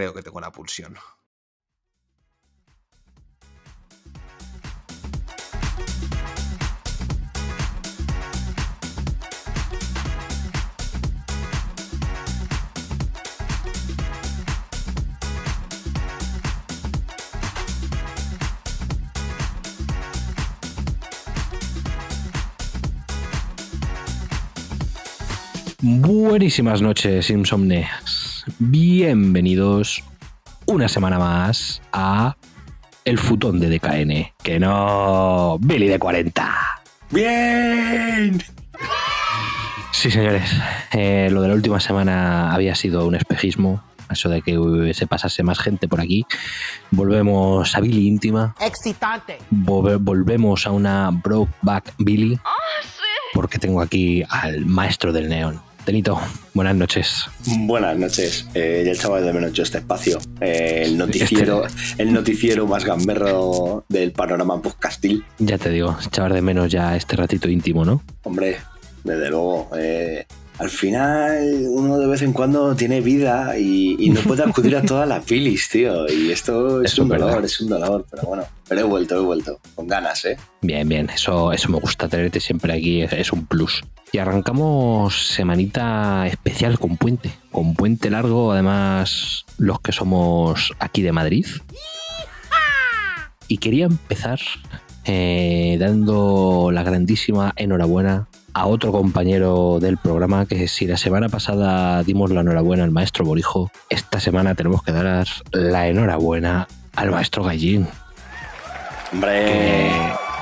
Creo que tengo la pulsión. Buenísimas noches, Bienvenidos una semana más a El Futón de DKN. Que no, Billy de 40. ¡Bien! Sí, señores. eh, lo de la última semana había sido un espejismo. Eso de que se pasase más gente por aquí. Volvemos a Billy íntima. Excitante. Volve- volvemos a una Brokeback Billy. Porque tengo aquí al maestro del neón. Tenito, buenas noches. Buenas noches, eh, ya echaba de menos yo este espacio. Eh, el noticiero, el noticiero más gamberro del panorama podcastil. Ya te digo, echar de menos ya este ratito íntimo, ¿no? Hombre, desde luego. eh, al final, uno de vez en cuando tiene vida y, y no puede acudir a todas las pilis, tío. Y esto es Eso un dolor, verdad. es un dolor, pero bueno. Pero he vuelto, he vuelto. Con ganas, ¿eh? Bien, bien, eso, eso me gusta, tenerte siempre aquí es, es un plus. Y arrancamos semanita especial con puente, con puente largo, además los que somos aquí de Madrid. Y quería empezar eh, dando la grandísima enhorabuena a otro compañero del programa que si la semana pasada dimos la enhorabuena al maestro Borijo, esta semana tenemos que dar la enhorabuena al maestro Gallín. Hombre,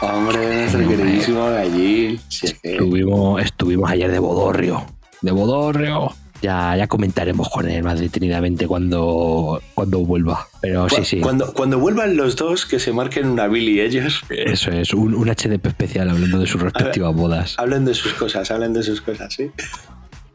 hombre, nuestro queridísimo gallín. Estuvimos, estuvimos ayer de Bodorrio. De Bodorrio. Ya, ya comentaremos con él más detenidamente cuando, cuando vuelva. Pero sí, sí. Cuando, cuando vuelvan los dos, que se marquen una Billy ellos. Eso es, un, un HDP especial hablando de sus respectivas bodas. Hablen de sus cosas, hablen de sus cosas, ¿sí?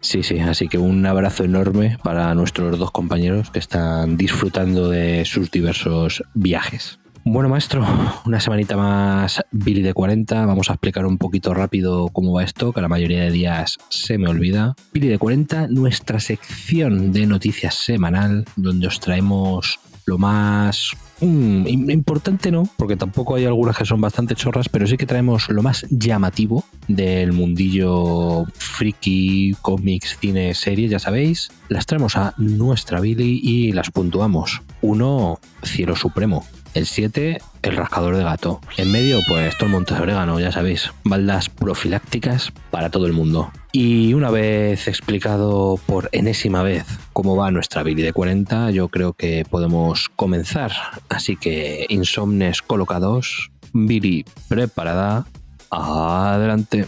Sí, sí, así que un abrazo enorme para nuestros dos compañeros que están disfrutando de sus diversos viajes. Bueno, maestro, una semanita más Billy de 40. Vamos a explicar un poquito rápido cómo va esto, que la mayoría de días se me olvida. Billy de 40, nuestra sección de noticias semanal, donde os traemos lo más mm, im- importante, ¿no? Porque tampoco hay algunas que son bastante chorras, pero sí que traemos lo más llamativo del mundillo friki, cómics, cine, series, ya sabéis. Las traemos a nuestra Billy y las puntuamos. Uno, Cielo Supremo. El 7, el rascador de gato. En medio, pues todo el monte de orégano, ya sabéis. Baldas profilácticas para todo el mundo. Y una vez explicado por enésima vez cómo va nuestra Billy de 40, yo creo que podemos comenzar. Así que, insomnes colocados, Billy preparada, adelante.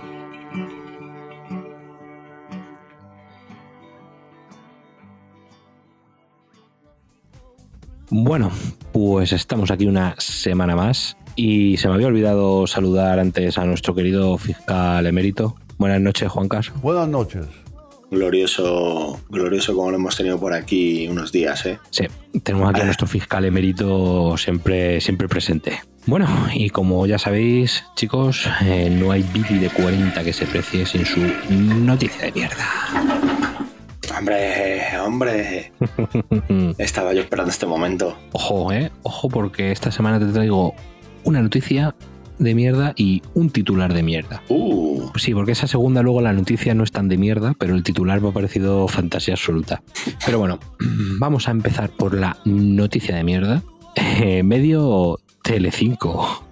Bueno, pues estamos aquí una semana más y se me había olvidado saludar antes a nuestro querido fiscal emérito. Buenas noches, Juan Carlos. Buenas noches. Glorioso, glorioso como lo hemos tenido por aquí unos días, ¿eh? Sí, tenemos aquí a nuestro fiscal emérito siempre, siempre presente. Bueno, y como ya sabéis, chicos, eh, no hay Billy de 40 que se precie sin su noticia de mierda. Hombre, hombre. Estaba yo esperando este momento. Ojo, eh, ojo, porque esta semana te traigo una noticia de mierda y un titular de mierda. Uh, Sí, porque esa segunda luego la noticia no es tan de mierda, pero el titular me ha parecido fantasía absoluta. Pero bueno, vamos a empezar por la noticia de mierda. Eh, medio Telecinco,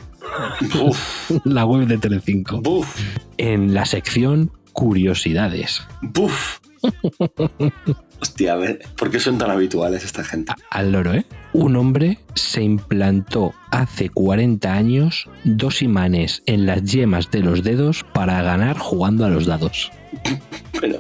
buf, la web de Telecinco, buf, en la sección curiosidades. buf. Hostia, a ver, ¿por qué son tan habituales esta gente? Al loro, ¿eh? Un hombre se implantó hace 40 años dos imanes en las yemas de los dedos para ganar jugando a los dados. Pero,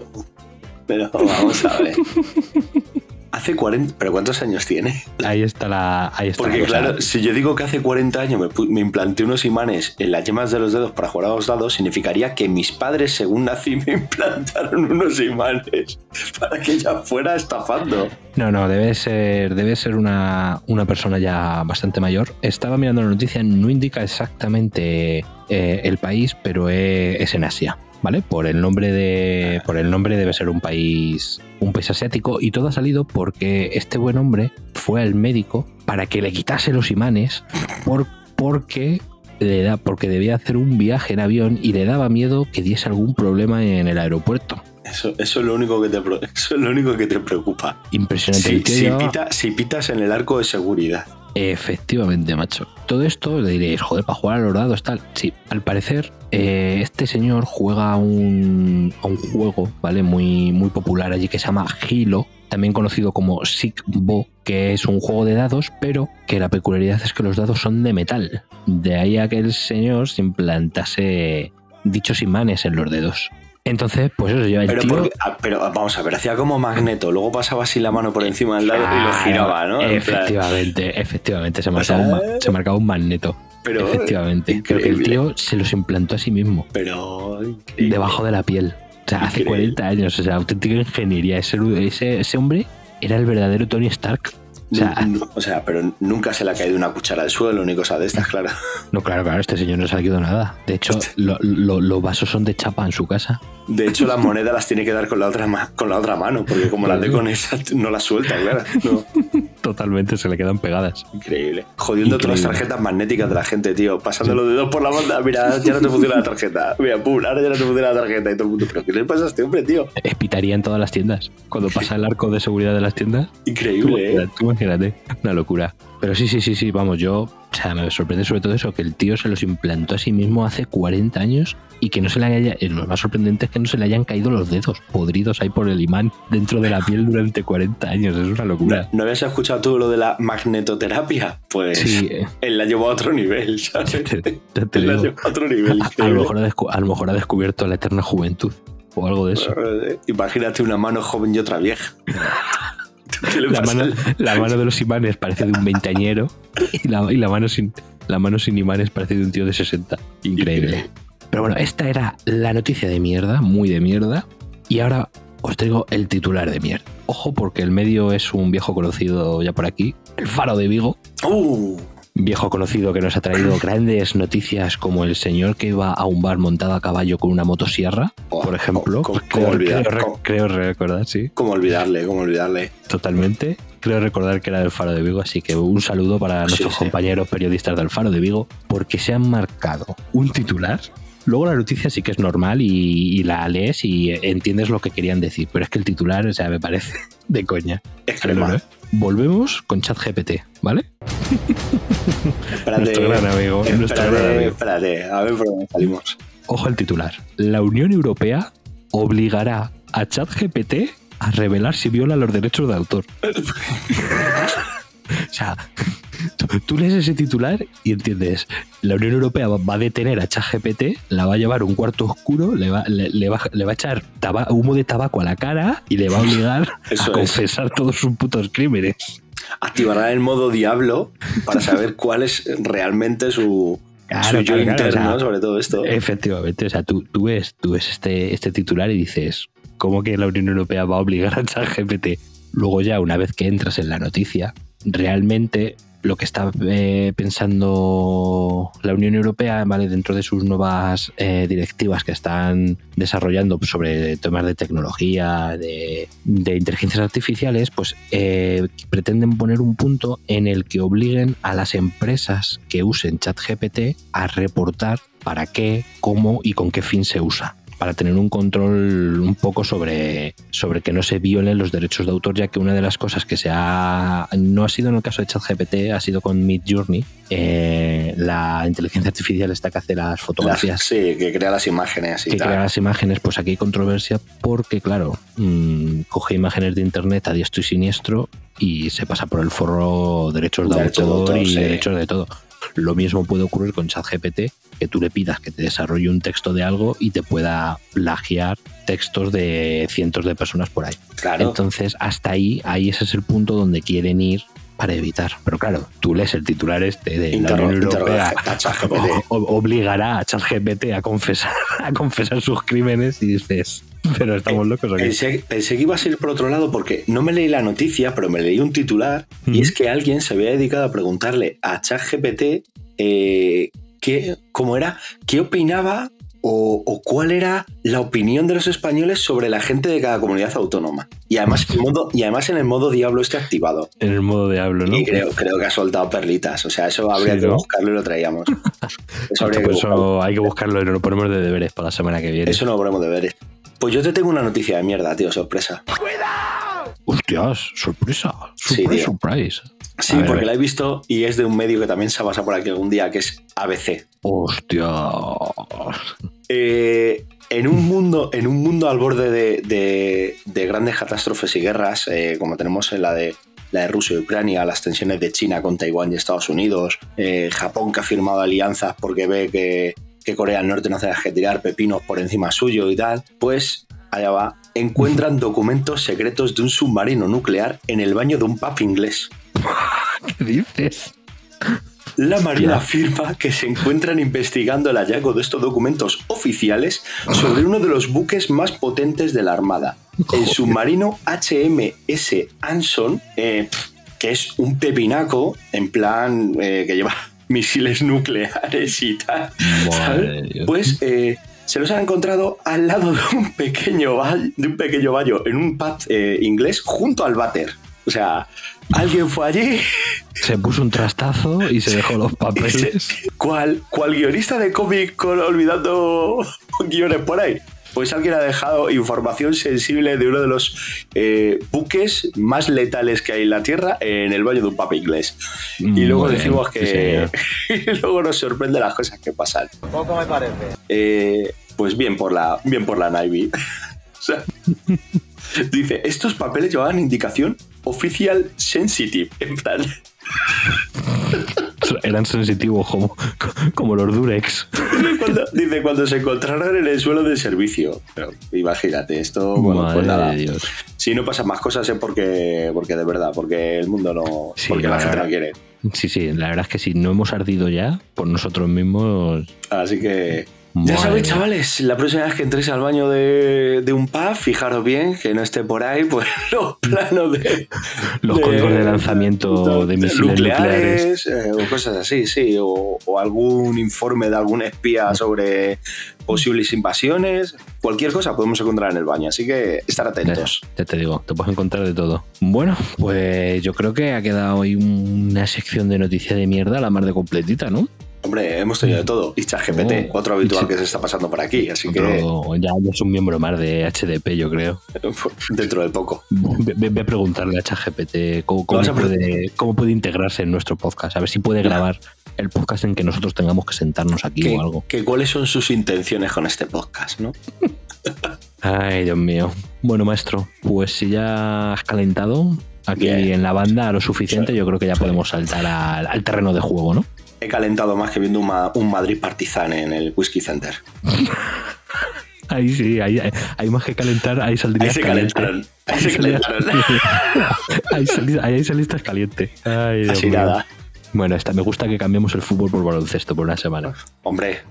pero vamos a ver. Hace 40, pero ¿cuántos años tiene? Ahí está la. Ahí está Porque la claro, si yo digo que hace 40 años me, implanté unos imanes en las yemas de los dedos para jugar a los dados, significaría que mis padres, según nací, me implantaron unos imanes para que ella fuera estafando. No, no, debe ser, debe ser una, una persona ya bastante mayor. Estaba mirando la noticia, no indica exactamente eh, el país, pero es, es en Asia, ¿vale? Por el nombre de. Por el nombre debe ser un país. Un país asiático. Y todo ha salido porque este buen hombre fue al médico para que le quitase los imanes. Por, porque le da, porque debía hacer un viaje en avión y le daba miedo que diese algún problema en el aeropuerto. Eso, eso, es lo único que te, eso es lo único que te preocupa. Impresionante. Si, si pita- si pitas en el arco de seguridad. Efectivamente, macho. Todo esto le diréis, joder, para jugar a los dados, tal. Sí, al parecer, eh, este señor juega a un, un juego, ¿vale? Muy, muy popular allí que se llama Hilo, también conocido como Sick Bo, que es un juego de dados, pero que la peculiaridad es que los dados son de metal. De ahí a que el señor se implantase dichos imanes en los dedos. Entonces, pues eso lleva el Pero, tío. porque- ah, pero vamos a ver, hacía como magneto, luego pasaba así la mano por encima del lado y lo giraba, ¿no? Plan, Efectivamente, efectivamente, se marcaba, un, ma- se marcaba un magneto. pero, efectivamente. Creo que el tío se los implantó a sí mismo, Pero. increíble. debajo de la piel. O sea, hace Increíble. 40 años, o sea, auténtica ingeniería. Ese, ese, ese hombre era el verdadero Tony Stark. O sea, o sea, pero nunca se le ha caído una cuchara al suelo ni cosa de estas, claro. no, claro, claro, este señor no se ha quedado nada. De hecho, lo- lo- los vasos son de chapa en su casa. De hecho, las monedas las tiene que dar con la otra, con la otra mano, porque como las de con esa, no las suelta, claro. No, Totalmente, se le quedan pegadas. increíble. Jodiendo todas las tarjetas magnéticas de la gente, tío. Pasando los dedos por la banda. Mira, ya no te funciona la tarjeta. Mira, pum, ahora ya no te funciona la tarjeta. Y todo el mundo, ¿pero qué le pasa a este hombre, tío? Espitaría en todas las tiendas. Cuando pasa el arco de seguridad de las tiendas, Tú Increíble, ¿eh? tú imagínate, una locura. Pero sí, sí, sí, sí, vamos, yo, o sea, me sorprende sobre todo eso, que el tío se los implantó a sí mismo hace 40 años y que no se le haya, eh, lo más sorprendente es que no se le hayan caído los dedos podridos ahí por el imán dentro de la piel durante 40 años, es una locura. ¿No habías escuchado tú lo de la magnetoterapia? Pues Sí, eh, él la llevó a otro nivel, ¿sabes? ya te, ya te Él la llevó a otro nivel. A, a lo mejor ha descu- a lo mejor ha descubierto la eterna juventud o algo de eso. Imagínate una mano joven y otra vieja. ¿Qué le La mano, la mano de los imanes parece de un veinteañero y la, y la mano sin la mano sin imanes parece de un tío de 60. Increíble. Pero bueno, esta era la noticia de mierda, muy de mierda. Y ahora os traigo el titular de mierda. Ojo, porque el medio es un viejo conocido ya por aquí, el Faro de Vigo. Uh, Viejo conocido que nos ha traído grandes noticias como el señor que iba a un bar montado a caballo con una motosierra, Oh, por ejemplo. ¿cómo- cómo creo, olvidar? creo- ¿Cómo? creo recordar, sí. ¿Cómo olvidarle? ¿Cómo olvidarle? Totalmente. Creo recordar que era del Faro de Vigo, así que un saludo para Sí, nuestros sí. compañeros periodistas del Faro de Vigo, porque se han marcado un titular. Luego la noticia sí que es normal y, y la lees y entiendes lo que querían decir, pero es que el titular, o sea, me parece de coña. Es crema. ¿eh? Volvemos con ChatGPT, ¿vale? Espérate, Nuestro gran amigo, nuestro gran espérate, amigo. espérate, a ver por dónde salimos. Ojo al titular. La Unión Europea obligará a ChatGPT a revelar si viola los derechos de autor. o sea, tú, tú lees ese titular y entiendes, la Unión Europea va a detener a ChatGPT, la va a llevar a un cuarto oscuro, le va, le, le va, le va a echar taba- humo de tabaco a la cara y le va a obligar Eso a es. confesar todos sus putos crímenes. Activará el modo diablo para saber cuál es realmente su, Claro, yo claro, claro, interno o sea, sobre todo esto. Efectivamente, o sea, tú, tú ves, tú ves este, este titular y dices, ¿cómo que la Unión Europea va a obligar a ChatGPT? Luego ya, una vez que entras en la noticia, realmente lo que está eh, pensando la Unión Europea, ¿vale? Dentro de sus nuevas eh, directivas que están desarrollando sobre temas de tecnología, de, inteligencias artificiales, pues eh, pretenden poner un punto en el que obliguen a las empresas que usen ChatGPT a reportar para qué, cómo y con qué fin se usa para tener un control un poco sobre, sobre que no se violen los derechos de autor, ya que una de las cosas que se ha. no ha sido en el caso de ChatGPT, ha sido con Mid Journey, eh, la inteligencia artificial está que hace las fotografías. Sí, que crea las imágenes y que tal. crea las imágenes, pues aquí hay controversia porque, claro, mm, coge imágenes de internet a diestro y siniestro y se pasa por el forro derechos de autor autor, y sí. derechos de todo. Lo mismo puede ocurrir con ChatGPT, que tú le pidas que te desarrolle un texto de algo y te pueda plagiar textos de cientos de personas por ahí. Claro. Entonces, hasta ahí, ahí ese es el punto donde quieren ir para evitar. Pero claro, tú lees el titular este de la Interro- Unión Europea obligará a ChatGPT a confesar, a confesar sus crímenes y dices, pero estamos locos aquí. Pensé, pensé que iba a ser por otro lado porque no me leí la noticia, pero me leí un titular y es que alguien se había dedicado a preguntarle a ChatGPT eh, qué, cómo era, qué opinaba o, o cuál era la opinión de los españoles sobre la gente de cada comunidad autónoma. Y además, en modo, y además en el modo diablo este activado. En el modo de hablo, ¿no? Y creo, creo que ha soltado perlitas. O sea, eso habría Sí, que ¿no? buscarlo y lo traíamos. Eso, habría que Pues eso hay que buscarlo y lo ponemos de deberes para la semana que viene. Eso no lo ponemos de ver. Pues yo te tengo una noticia de mierda, tío, sorpresa. Hostias, sorpresa. Sí, Surprise, tío. surprise. Sí, ver, porque la he visto y es de un medio que también se ha pasado por aquí algún día, que es ABC. Hostia. Eh, en, un mundo, en un mundo al borde de, de- de grandes catástrofes y guerras, eh, como tenemos en la de, la de Rusia y Ucrania, las tensiones de China con Taiwán y Estados Unidos, eh, Japón que ha firmado alianzas porque ve que, que Corea del Norte no hace que tirar pepinos por encima suyo y tal, pues allá va. Encuentran documentos secretos de un submarino nuclear en el baño de un pub inglés. ¿Qué dices? La Marina afirma que se encuentran investigando el hallazgo de estos documentos oficiales sobre uno de los buques más potentes de la Armada, el submarino HMS Anson, eh, que es un pepinaco en plan eh, que lleva misiles nucleares y tal. Pues eh, se los han encontrado al lado de un pequeño de un pequeño baño en un pub inglés junto al váter. O sea, alguien fue allí Se puso un trastazo y se dejó los papeles. ¿Cuál, cuál guionista de cómic con olvidando guiones por ahí? Pues alguien ha dejado información sensible de uno de los eh, buques más letales que hay en la Tierra en el baño de un papa inglés. Y luego Muy decimos que. y luego nos sorprende las cosas que pasan. Poco me parece. pues bien por la, bien por la Navy. O sea, dice: estos papeles llevaban indicación oficial sensitive. En plan. Eran sensitivos como, como los Durex. Cuando, dice, cuando se encontraron en el suelo de servicio. Pero imagínate, esto, bueno, Madre pues nada. Dios. Si no pasan más cosas es porque, porque de verdad, porque el mundo no. Sí, porque la la gente no quiere. Sí, sí, la verdad es que si no hemos ardido ya por nosotros mismos. Así que. Ya sabéis, chavales, la próxima vez que entréis al baño de, de un pub, fijaros bien que no esté por ahí pues, los planos de. Los códigos de lanzamiento de misiles nucleares. eh, o cosas así, sí. O, o algún informe de algún espía sobre posibles invasiones. Cualquier cosa podemos encontrar en el baño, así que estar atentos. Ya te digo, te puedes encontrar de todo. Bueno, pues yo creo que ha quedado hoy una sección de noticia de mierda, la más de completita, ¿no? Hombre, hemos tenido de todo. Y ChatGPT, Oh, otro habitual sí. que se está pasando por aquí, así que ya, es un miembro más de HDP, yo creo. dentro de poco. Ve a preguntarle a ChatGPT cómo, puede, integrarse en nuestro podcast. A ver si puede grabar el podcast en que nosotros tengamos que sentarnos aquí o algo. que cuáles son sus intenciones con este podcast, ¿no? Ay, Dios mío. Bueno, maestro, pues si ya has calentado aquí Bien. en la banda lo suficiente, yo creo que ya podemos saltar al, al terreno de juego, ¿no? He calentado más que viendo un, ma- un Madrid Partizan en el Whisky Center. Ahí sí, ahí, ahí más que calentar, ahí saldrías Ahí se caliente. calentaron. Ahí se calentaron. ahí, sali- ahí saliste caliente. Ay, Así nada. Bueno, esta, me gusta que cambiemos el fútbol por baloncesto por una semana. Hombre.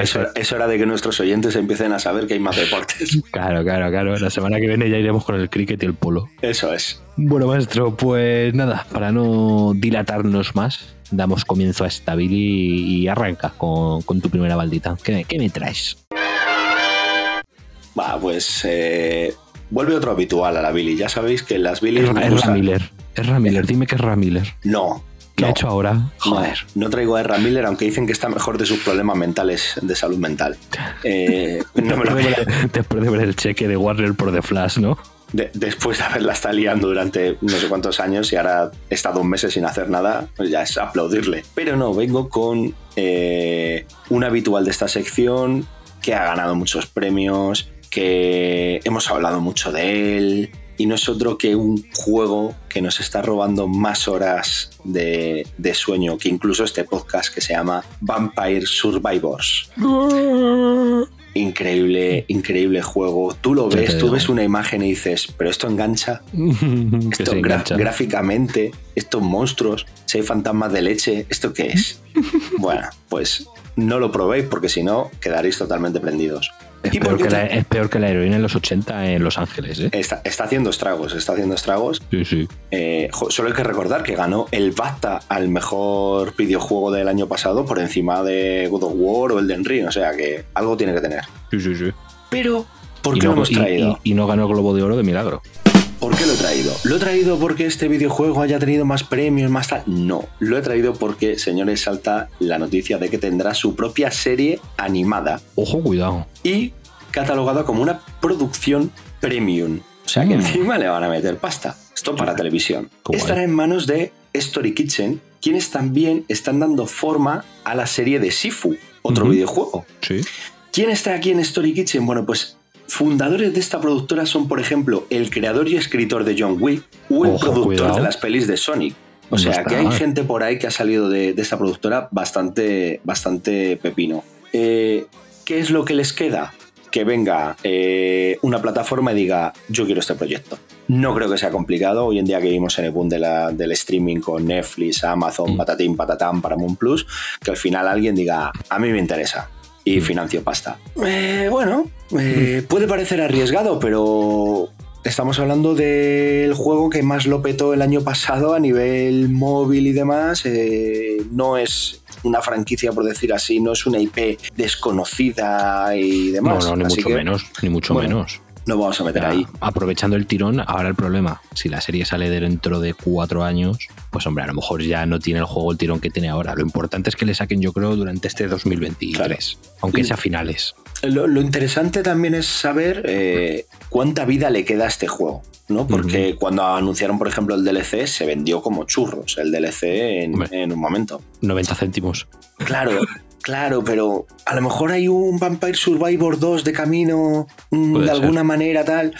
Eso, es hora de que nuestros oyentes empiecen a saber que hay más deportes. Claro, claro, claro. La semana que viene ya iremos con el cricket y el polo. Eso es. Bueno, maestro, pues nada, para no dilatarnos más, damos comienzo a esta Billy y arranca con, con tu primera baldita. ¿Qué, qué me traes? Va, pues eh, vuelve otro habitual a la Billy. Ya sabéis que las Billy Es, es Ramiller. Es Ramiller, dime que es Ramiller. No. ¿Qué no, ha hecho ahora? Joder. No, no traigo a Ezra Miller, aunque dicen que está mejor de sus problemas mentales de salud mental. Eh, no me lo Después, de ver, después de ver el cheque de Warner por The Flash, ¿no? de- después de haberla estado liando durante no sé cuántos años y ahora he estado un mes sin hacer nada, pues ya es aplaudirle. Pero no, vengo con eh, un habitual de esta sección que ha ganado muchos premios, que hemos hablado mucho de él. Y no es otro que un juego que nos está robando más horas de, de sueño que incluso este podcast que se llama Vampire Survivors. Increíble, increíble juego. Tú lo ves, tú ves una imagen y dices, pero esto engancha, esto engancha. gráficamente, estos monstruos, si hay fantasmas de leche, ¿esto qué es? bueno, pues no lo probéis porque si no quedaréis totalmente prendidos. Es ¿Y peor, que la, es peor que la heroína en los 80 en Los Ángeles, ¿eh? Está, está haciendo estragos, está haciendo estragos. Sí, sí. Eh, solo hay que recordar que ganó el BAFTA al mejor videojuego del año pasado por encima de God of War o Elden Ring, o sea que algo tiene que tener. Sí, sí, sí. Pero, ¿por qué no, lo hemos y- traído? y- y no ganó el Globo de Oro de milagro. ¿Por qué lo he traído? ¿Lo he traído porque este videojuego haya tenido más premios, más tal? No, lo he traído porque, señores, salta la noticia de que tendrá su propia serie animada Ojo, cuidado. y catalogada como una producción premium. O sea que Mm. encima le van a meter pasta. Esto para televisión. Estará en manos de Story Kitchen, quienes también están dando forma a la serie de Sifu, otro videojuego. Sí. ¿Quién está aquí en Story Kitchen? Bueno, pues fundadores de esta productora son, por ejemplo, el creador y escritor de John Wick o el Ojo, productor cuidado. de las pelis de Sonic. O sea, que hay gente por ahí que ha salido de, de esta productora bastante, bastante pepino. Eh, ¿Qué es lo que les queda? Que venga eh, una plataforma y diga, yo quiero este proyecto. No creo que sea complicado. Hoy en día que vivimos en el boom de la- del streaming con Netflix, Amazon, Mm. Patatín, Patatán, Paramount Plus, que al final alguien diga, a mí me interesa y financio pasta. Eh, bueno, eh, puede parecer arriesgado, pero estamos hablando del juego que más lo petó el año pasado a nivel móvil y demás. Eh, no es una franquicia, por decir así, no es una IP desconocida y No, demás. no, ni Así mucho que menos, ni mucho bueno, menos. No vamos a meter Ya, ahí. Aprovechando el tirón, ahora el problema, si la serie sale de dentro de cuatro años, pues hombre, a lo mejor ya no tiene el juego el tirón que tiene ahora. Lo importante es que le saquen, yo creo, durante este 2023, aunque Y- sea finales. Lo, lo interesante también es saber eh, cuánta vida le queda a este juego, ¿no? Porque cuando anunciaron, por ejemplo, el DLC, se vendió como churros el DLC en un momento. 90 céntimos. Claro, claro, pero a lo mejor hay un Vampire Survivor 2 de camino, Puede de ser. alguna manera tal.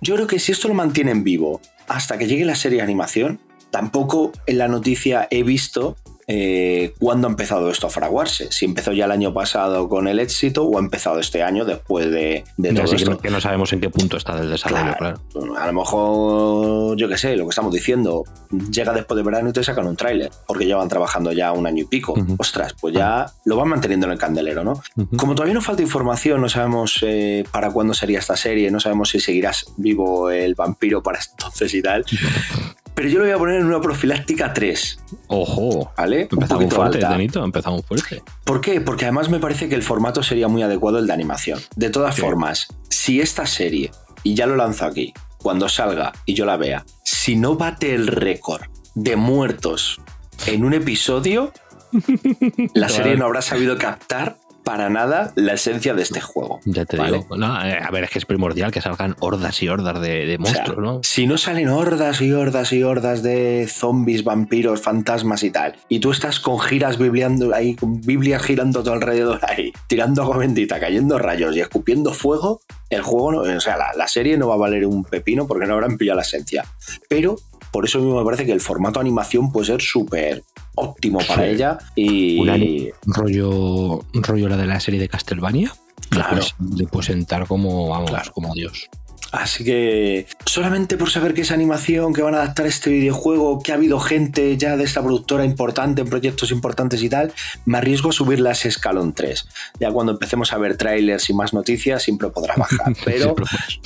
Yo creo que si esto lo mantienen vivo hasta que llegue la serie de animación, tampoco en la noticia he visto eh, cuándo ha empezado esto a fraguarse. Si empezó ya el año pasado con el éxito o ha empezado este año después de, de todo Así esto. no, que no sabemos en qué punto está del desarrollo, Claro. claro. A lo mejor, yo qué sé, lo que estamos diciendo, llega después de verano y te sacan un tráiler, porque llevan trabajando ya un año y pico. Ostras, pues ya lo van manteniendo en el candelero, ¿no? Como todavía nos falta información, no sabemos eh, para cuándo sería esta serie, no sabemos si seguirás vivo el vampiro para entonces y tal. Pero yo lo voy a poner en una profiláctica 3, Ojo. ¿vale? Empezamos fuerte, alta. Tenito, empezamos fuerte. ¿Por qué? Porque además me parece que el formato sería muy adecuado el de animación. De todas Sí. formas, si esta serie, y ya lo lanzo aquí, cuando salga y yo la vea, si no bate el récord de muertos en un episodio, la serie no habrá sabido captar para nada la esencia de este juego. Ya te Vale. digo. No, eh, a ver, es que es primordial que salgan hordas y hordas de, de O sea, monstruos, ¿no? Si no salen hordas y hordas y hordas de zombies, vampiros, fantasmas y tal, y tú estás con giras bibliando ahí, con Biblias girando a tu alrededor ahí, tirando agua bendita, cayendo rayos y escupiendo fuego, el juego, no, o sea, la, la serie no va a valer un pepino porque no habrán pillado la esencia. Pero por eso mismo me parece que el formato animación puede ser súper óptimo para Sí. ella y... Un rollo, rollo la de la serie de Castlevania. Claro. Puedes sentar como, vamos, Claro. como Dios. Así que solamente por saber que es animación, que van a adaptar este videojuego, que ha habido gente ya de esta productora importante en proyectos importantes y tal, me arriesgo a subir las Escalón 3. Ya cuando empecemos a ver trailers y más noticias, siempre podrá bajar. Pero siempre,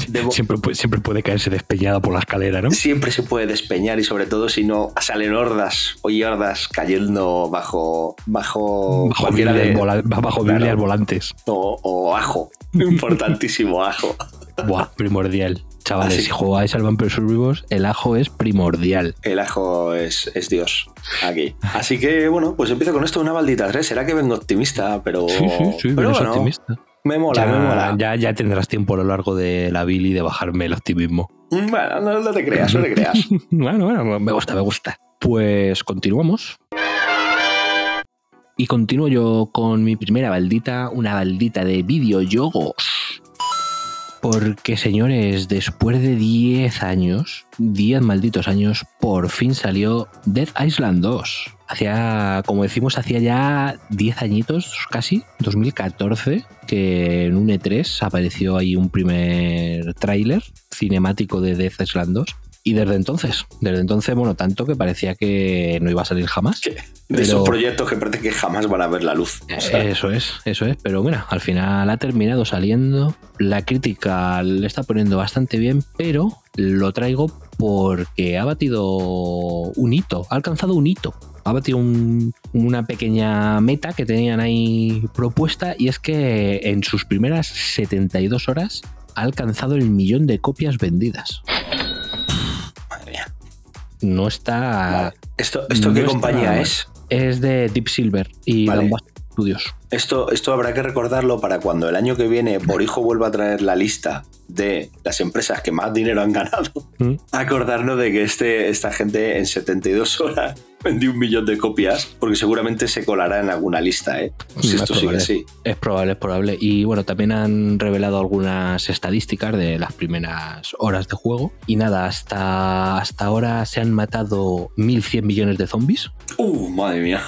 debo- siempre puede- siempre puede caerse despeñada por la escalera, ¿no? siempre se puede despeñar y sobre todo si no salen hordas o hordas cayendo bajo bajo, Bajo de- bajo Claro. Volantes. o, o ajo importantísimo ajo Buah, primordial. Chavales, Así- si jugáis al Vampire Survivors, el ajo es primordial. el ajo es, es Dios aquí así que bueno pues empiezo con esto una maldita 3 será que vengo optimista pero Sí, sí, sí, pero bueno, optimista. me mola ya, me mola ya, ya tendrás tiempo a lo largo de la Billy de bajarme el optimismo. bueno no, no te creas no te creas bueno, bueno, me gusta, me gusta. Pues continuamos. Y continúo yo con mi primera baldita, una baldita de videojuegos. Porque, señores, después de 10 años, 10 malditos años, por fin salió Dead Island 2. Hacía, como decimos, hacía ya 10 añitos, casi, 2014, que en un E3 apareció ahí un primer tráiler cinemático de Death Island 2. Y desde entonces, desde entonces, bueno, tanto que parecía que no iba a salir jamás. De Pero- esos proyectos que parece que jamás van a ver la luz o sea, Eso es, eso es. Pero mira, al final ha terminado saliendo. La crítica le está poniendo bastante bien, pero lo traigo porque ha batido un hito, ha alcanzado un hito. Ha batido un- una pequeña meta que tenían ahí propuesta y es que en sus primeras 72 horas ha alcanzado el millón de copias vendidas. No está... Vale. esto esto no qué está compañía es Es de Deep Silver y Vale. Dambuster Esto, esto habrá que recordarlo para cuando el año que viene Borijo vuelva a traer la lista de las empresas que más dinero han ganado. ¿Mm? Acordarnos de que este, esta gente en 72 horas vendió un millón de copias, porque seguramente se colará en alguna lista, ¿eh? Si Mm, esto es sigue probable. así. Es probable, es probable. Y bueno, también han revelado algunas estadísticas de las primeras horas de juego. Y nada, hasta, hasta ahora se han matado 1.100 millones de zombies. Uh, madre mía.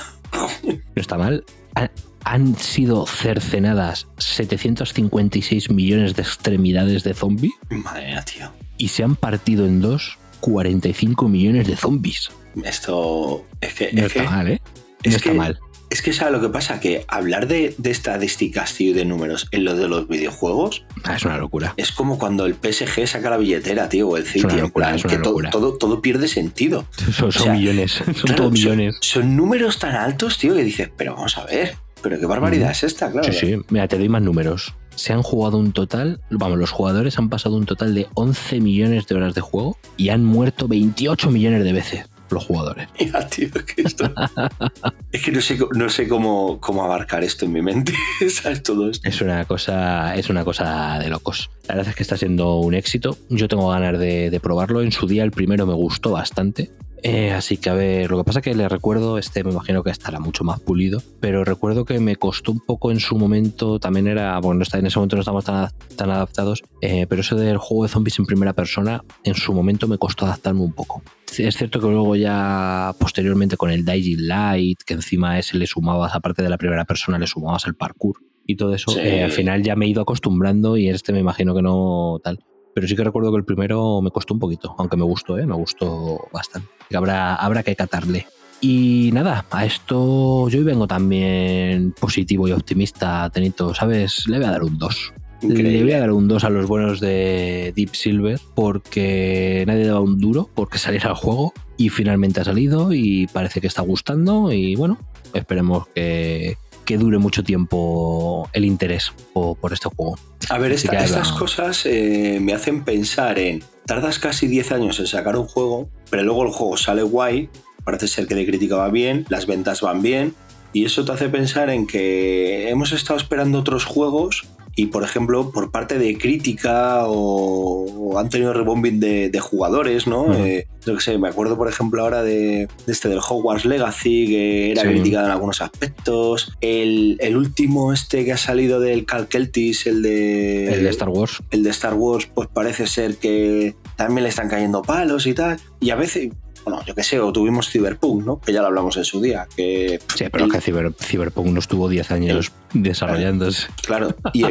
No está mal. Han, han sido cercenadas 756 millones de extremidades de zombies. Madre mía, tío. Y se han partido en dos 45 millones de zombies. Esto es que... No es que- está mal, ¿eh? es no está que- mal. Es que sabe lo que pasa, que hablar de, de estadísticas y de números en lo de los videojuegos Ah, es una locura. es como cuando el PSG saca la billetera, tío, o el City, en locura, plan, una que to- todo, todo pierde sentido. Son, son sea, millones, son Claro, millones. Son, números tan altos, tío, que dices, pero vamos a ver, pero qué barbaridad es esta, claro. Sí, sí. Mira, te doy más números. Se han jugado un total, vamos, los jugadores han pasado un total de 11 millones de horas de juego y han muerto 28 millones de veces los jugadores. Mira, tío, que esto- es que no sé, no sé cómo, cómo abarcar esto en mi mente, ¿sabes? Todo esto. Es una cosa, es una cosa de locos. La verdad es que está siendo un éxito. Yo tengo ganas de, de probarlo. En su día el primero me gustó bastante. Eh, así que a ver, lo que pasa que le recuerdo, este me imagino que estará mucho más pulido, pero recuerdo que me costó un poco en su momento, también era, bueno, en ese momento no estamos tan, tan adaptados, eh, pero eso del juego de zombies en primera persona, en su momento me costó adaptarme un poco. Es cierto que luego ya posteriormente con el Dying Light, que encima ese le sumabas, aparte de la primera persona, le sumabas el parkour y todo eso, Sí. eh, al final ya me he ido acostumbrando y este me imagino que no tal. Pero sí que recuerdo que el primero me costó un poquito, aunque me gustó, ¿eh? me gustó bastante. Habrá, habrá que catarle. Y nada, a esto yo hoy vengo también positivo y optimista, Tenito, ¿sabes? Le voy a dar un 2. Le voy a Increíble. dar un 2 a los buenos de Deep Silver porque nadie daba un duro porque saliera el juego y finalmente ha salido y parece que está gustando y bueno, esperemos que, que dure mucho tiempo el interés por, por este juego. A ver, esta- estas cosas eh, me hacen pensar en, tardas casi 10 años en sacar un juego, pero luego el juego sale guay, parece ser que de crítica va bien, las ventas van bien, y eso te hace pensar en que hemos estado esperando otros juegos y, por ejemplo, por parte de crítica o, o han tenido rebombing de, de jugadores, ¿no? Eh, yo qué sé, me acuerdo, por ejemplo, ahora de, de este del Hogwarts Legacy, que era Sí. criticado en algunos aspectos. El, el último este que ha salido del Cal Keltis, el de... El de Star Wars. el de Star Wars, pues parece ser que también le están cayendo palos y tal. Y a veces, bueno, yo qué sé, o tuvimos Cyberpunk, ¿no? Que ya lo hablamos en su día. Que, Sí, pero es que Cyber- Cyberpunk no estuvo 10 años desarrollándose. Claro, y,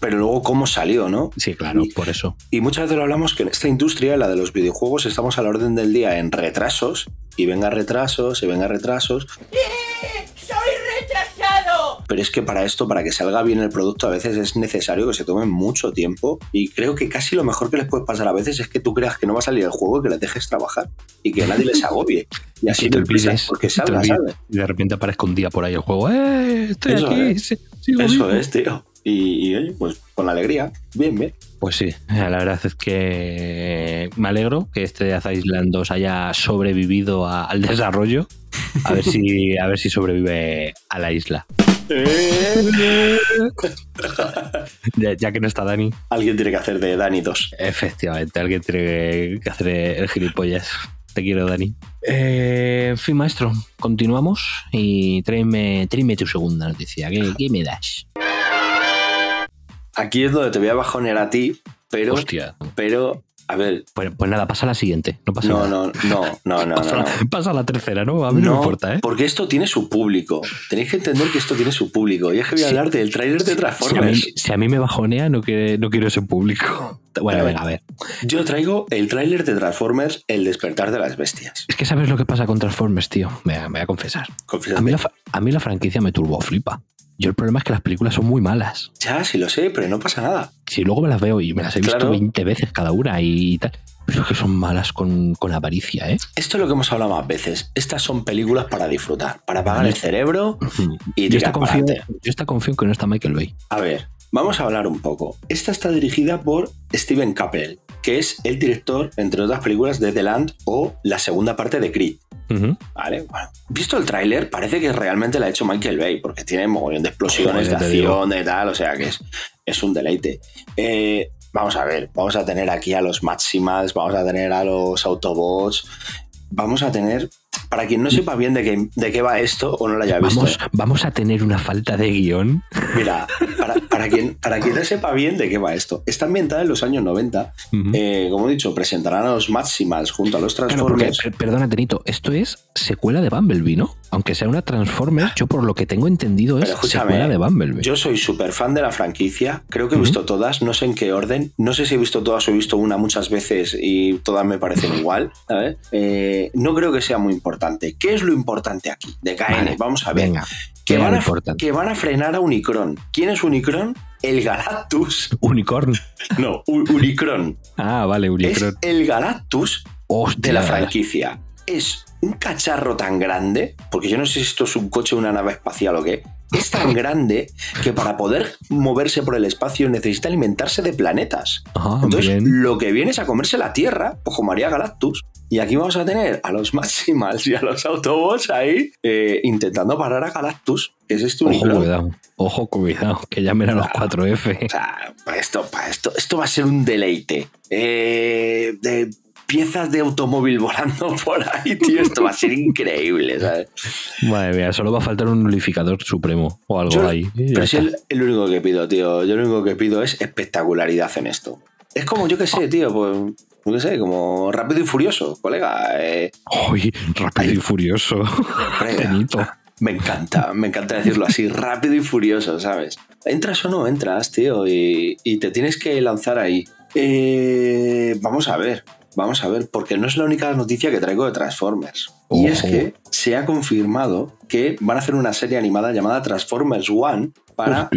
pero luego cómo salió, ¿no? Sí, claro, por eso. Y muchas veces lo hablamos que en esta industria, la de los videojuegos, estamos a la orden del día en retrasos, y venga retrasos, y venga retrasos. Pero es que para esto, para que salga bien el producto, a veces es necesario que se tome mucho tiempo. Y creo que casi lo mejor que les puede pasar a veces es que tú creas que no va a salir el juego y que les dejes trabajar. Y que nadie les agobie. Y así te olvides, porque salga, ¿sabes? Y de repente aparezca un día por ahí el juego. ¡Eh! Estoy Eso aquí. es. sigo Eso vivo". es, tío. Y, y, oye, pues con alegría. Bien, bien. Pues sí, la verdad es que me alegro que este Death Island 2 haya sobrevivido a- al desarrollo. A ver si, a ver si sobrevive a la isla. Ya, ya que no está Dani, Alguien tiene que hacer de Dani 2. efectivamente, alguien tiene que hacer el gilipollas. Te quiero, Dani. Eh, en fin, maestro, continuamos y tráeme, tráeme tu segunda noticia. ¿Qué, qué me das? Aquí es donde te voy a bajonear a ti, pero, Hostia. pero a ver, Pues, pues nada, pasa a la siguiente. No pasa no, nada. no, no, no, no, Pasa, no. la- pasa a la tercera, ¿no? A mí no, me importa, ¿eh? porque esto tiene su público. Tenéis que entender que esto tiene su público. Y es que voy a Sí. hablar del tráiler de Si a, mí, Transformers. si a mí me bajonea, no, quiere- no quiero ese público. Bueno, A ver. venga, a ver. Yo traigo el tráiler de Transformers, El despertar de las bestias. Es que sabes lo que pasa con Transformers, tío. Me, me voy a confesar. A mí, la, fa- a mí la franquicia me turbo flipa. Yo el problema es que las películas son muy malas. Ya, sí lo sé, pero no pasa nada. Si luego me las veo y me las he visto Claro. 20 veces cada una y tal. Pero es que son malas con, con avaricia, ¿eh? Esto es lo que hemos hablado más veces. Estas son películas para disfrutar, para apagar el cerebro y Yo esta, confío, yo esta confío en que no está Michael Bay. A ver, vamos a hablar un poco. Esta está dirigida por Steven Cappell, que es el director, entre otras películas, de The Land o la segunda parte de Creed. Ujú. Vale, bueno. Visto el tráiler, parece que realmente la ha hecho Michael Bay, porque tiene mogollón de explosiones, de acción, de tal, o sea que es, es un deleite. Eh, vamos a ver, vamos a tener aquí a los Maximals, vamos a tener a los Autobots, vamos a tener, para quien no sepa bien de qué, de qué va esto o no lo haya visto, Vamos, vamos a tener una falta de guion. mira, para, para quien, para quien no sepa bien de qué va esto, está ambientada en los años 90, Ujú. eh, como he dicho, presentarán a los Maximals junto a los Claro, porque, Transformers. per- perdona, Tenito, esto es secuela de Bumblebee, ¿no? Aunque sea una Transformers, yo por lo que tengo entendido es secuela de Bumblebee. Yo soy súper fan de la franquicia, creo que he visto todas, no sé en qué orden, no sé si he visto todas o he visto una muchas veces y todas me parecen igual, ¿sabes? Eh, no creo que sea muy importante. ¿Qué es lo importante aquí? De KN, Vale, vamos a ver. Venga, que, van a, que van a frenar a Unicron. ¿Quién es Unicron? El Galactus. Unicorn. No, Unicron. Ah, vale, Unicron. Es el Galactus Hostia. de la franquicia. Es un cacharro tan grande, porque yo no sé si esto es un coche o una nave espacial o qué, es tan grande que para poder moverse por el espacio necesita alimentarse de planetas. Entonces, Ah, bien. lo que viene es a comerse la Tierra, pues como haría Galactus. Y aquí vamos a tener a los Maximals y a los Autobots ahí eh, intentando parar a Galactus, que es este Ojo, cuidado. Ojo, cuidado. Que llamen a los 4F. O sea, para esto, para esto, esto va a ser un deleite. Eh, de piezas de automóvil volando por ahí, tío. Esto va a ser increíble, ¿sabes? Madre mía, solo va a faltar un unificador supremo o algo Yo- ahí. ya pero si es el único que pido, tío. Yo lo único que pido es espectacularidad en esto. Es como, yo qué sé, tío, pues, yo qué sé, como rápido y furioso, colega. eh, Uy, rápido y furioso. Me encanta, me encanta decirlo así, rápido y furioso, ¿sabes? Entras o no entras, tío, y, y te tienes que lanzar ahí. Eh, vamos a ver, vamos a ver, porque no es la única noticia que traigo de Transformers. Y es que se ha confirmado que van a hacer una serie animada llamada Transformers One para.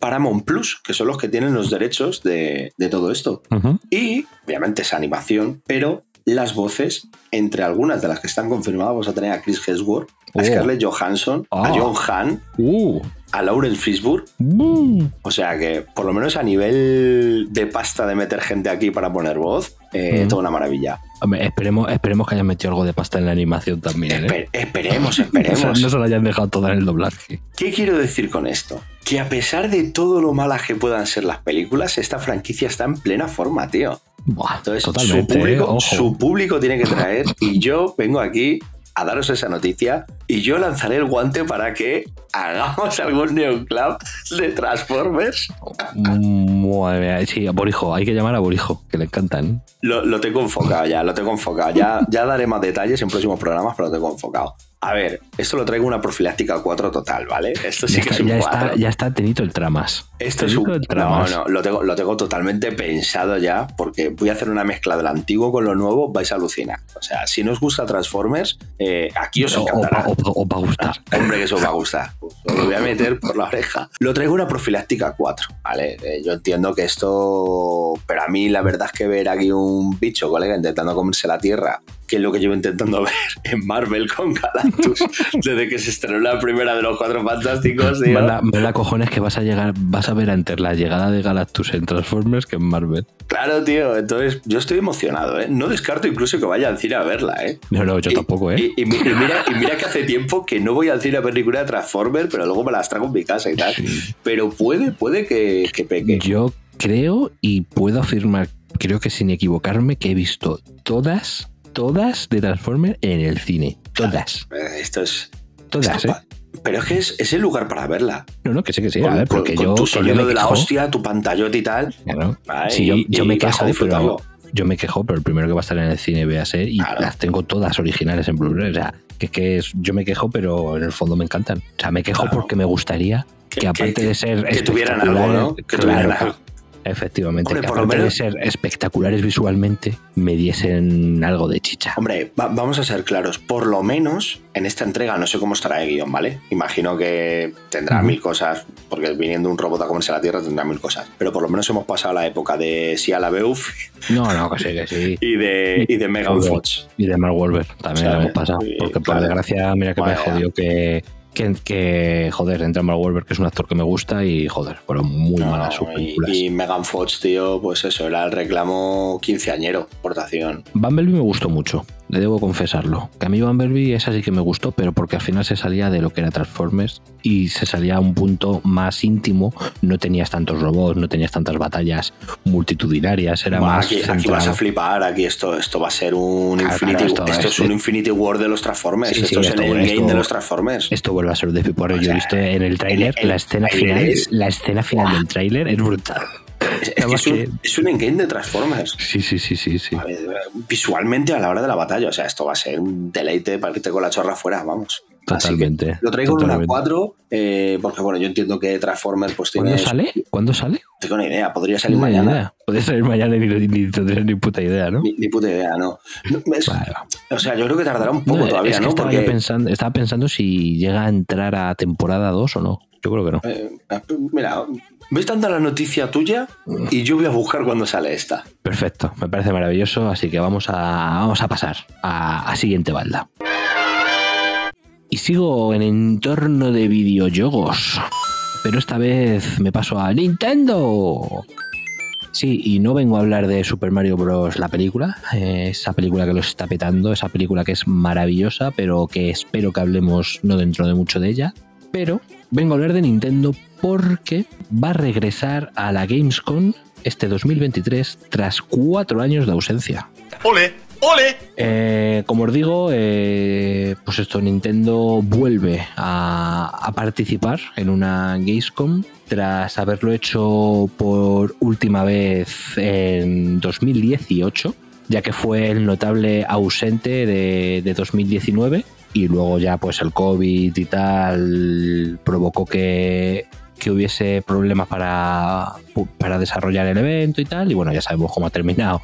Paramount Plus, que son los que tienen los derechos de, de todo esto. Y obviamente es animación, pero las voces, entre algunas de las que están confirmadas, vamos a tener a Chris Hemsworth, a Oh. Scarlett Johansson, a Ah. John Hamm, Uh. a Lauren Fishburne. Uh. O sea que, por lo menos a nivel de pasta de meter gente aquí para poner voz, eh, Mm. toda una maravilla. Hombre, esperemos, esperemos que hayan metido algo de pasta en la animación también, ¿eh? Espe- esperemos, esperemos. no se lo hayan dejado toda en el doblaje. ¿Qué quiero decir con esto? Que a pesar de todo lo malas que puedan ser las películas, esta franquicia está en plena forma, tío. Buah, Entonces, su, público, ¿eh? Su público tiene que traer y yo vengo aquí a daros esa noticia y yo lanzaré el guante para que hagamos algún Neon Club de Transformers. ¿Cómo? eh, Sí, a Borijo, hay que llamar a Borijo, que le encantan. Lo, lo tengo enfocado ya, lo tengo enfocado. Ya, ya daré más detalles en próximos programas, pero lo tengo enfocado. A ver, esto lo traigo una profiláctica 4 total, ¿vale? Esto sí ya, que está, es un ya, 4. está, ya está Tenito el tramas. Esto es un... el No, tramas. no, lo tengo, lo tengo totalmente pensado ya, porque voy a hacer una mezcla del antiguo con lo nuevo, vais a alucinar. O sea, si no os gusta Transformers, eh, aquí os O- o encantará. o os va a gustar. Hombre, que eso os va a gustar. Pues os lo voy a meter por la oreja. Lo traigo una profiláctica 4, ¿vale? Eh, yo entiendo que esto. Pero a mí la verdad es que ver aquí un bicho, colega, intentando comerse la tierra, que es lo que llevo intentando ver en Marvel con Galactus desde que se estrenó la primera de los cuatro fantásticos, tío. Manda cojones que vas a llegar, vas a ver antes la llegada de Galactus en Transformers que en Marvel. Claro, tío. Entonces, yo estoy emocionado, ¿eh? No descarto incluso que vaya al cine a verla, ¿eh? No, no, yo Y- tampoco, ¿eh? Y, y mi- y mira, y mira que hace tiempo que no voy al cine a ver ninguna de Transformers, pero luego me las traigo en mi casa y tal. Sí. Pero puede, puede que, que peque. Yo creo y puedo afirmar, creo que sin equivocarme, que he visto todas, todas de Transformers en el cine. Todas, Eh, Esto es. todas, ¿eh? Pero es que es, es el lugar para verla. No, no, que sí, que sí. con, A ver, con- porque con yo. tu que yo sonido me de la hostia, tu pantallota y tal. Claro. ¿vale? Sí, yo, Y- yo y me a quejo, pero yo me quejo, pero el primero que va a estar en el cine véase y Claro. las tengo todas originales en Blu-ray. O sea, que, que es- yo me quejo, pero en el fondo me encantan. O sea, me quejo Claro. porque me gustaría que, Que- aparte que- de ser que tuvieran algo, ¿no? Que tuvieran algo. Efectivamente, Hombre, que por lo menos- de ser espectaculares visualmente, me diesen algo de chicha. Hombre, va- vamos a ser claros. Por lo menos en esta entrega, no sé cómo estará el guion, ¿vale? Imagino que tendrá mil cosas, porque viniendo un robot a comerse la tierra tendrá mil cosas. Pero por lo menos hemos pasado la época de Sia la Beuf No, no, que sí, que sí. y de, y de Megan. Fox. Y de Mark Wahlberg también O sea, lo hemos pasado. y- Porque por claro. desgracia, mira que me jodió que, que, que, joder, entra Mark Wahlberg, que es un actor que me gusta y, joder, fueron muy No, malas sus y, películas. y Megan Fox, tío, pues eso, era el reclamo quinceañero, portación. Bumblebee me gustó mucho, le debo confesarlo. Que a mí Bumblebee esa sí que me gustó, pero porque al final se salía de lo que era Transformers y se salía a un punto más íntimo. No tenías tantos robots, no tenías tantas batallas multitudinarias, era más aquí, aquí vas a flipar, aquí esto, esto va a ser un Claro, Infinity claro, esto, esto es es- un Infinity War de los Transformers, Sí, sí, esto es el endgame de los Transformers. Esto vuelve a ser de por Yo he visto en el tráiler la escena final, la escena final del tráiler es brutal. Es, un, que- es un endgame de Transformers. Sí, sí, sí, sí, sí. A ver, visualmente a la hora de la batalla, o sea, esto va a ser un deleite para irte con la chorra afuera, vamos. Así que Totalmente. lo traigo en una totalmente. 4, eh, porque bueno, yo entiendo que Transformers pues tiene... ¿Cuándo sale? ¿Cuándo sale? No tengo ni idea, podría salir Ni mañana. idea. Puede salir mañana y ni, ni tendré ni puta idea, ¿no? Ni, ni puta idea, no. No, es- Vale. O sea, yo creo que tardará un poco No, todavía, es que ¿no? estaba, Porque yo pensando, estaba pensando si llega a entrar a temporada 2 o no. Yo creo que no. Eh, mira, ves tanta la noticia tuya y yo voy a buscar cuando sale esta. Perfecto, me parece maravilloso, así que vamos a, vamos a pasar a, a siguiente balda. Y sigo en entorno de videojuegos, pero esta vez me paso a Nintendo. Sí, y no vengo a hablar de Super Mario Bros. la película, eh, esa película que los está petando, esa película que es maravillosa, pero que espero que hablemos no dentro de mucho de ella. Pero vengo a hablar de Nintendo porque va a regresar a la Gamescom este 2023 tras cuatro años de ausencia. ¡Ole! ¡Ole! Eh, como os digo, eh, pues esto, Nintendo vuelve a, a participar en una Gamescom tras haberlo hecho por última vez en 2018, ya que fue el notable ausente de, de 2019 y luego ya pues el COVID y tal provocó que, que hubiese problemas para, para desarrollar el evento y tal, y bueno, ya sabemos cómo ha terminado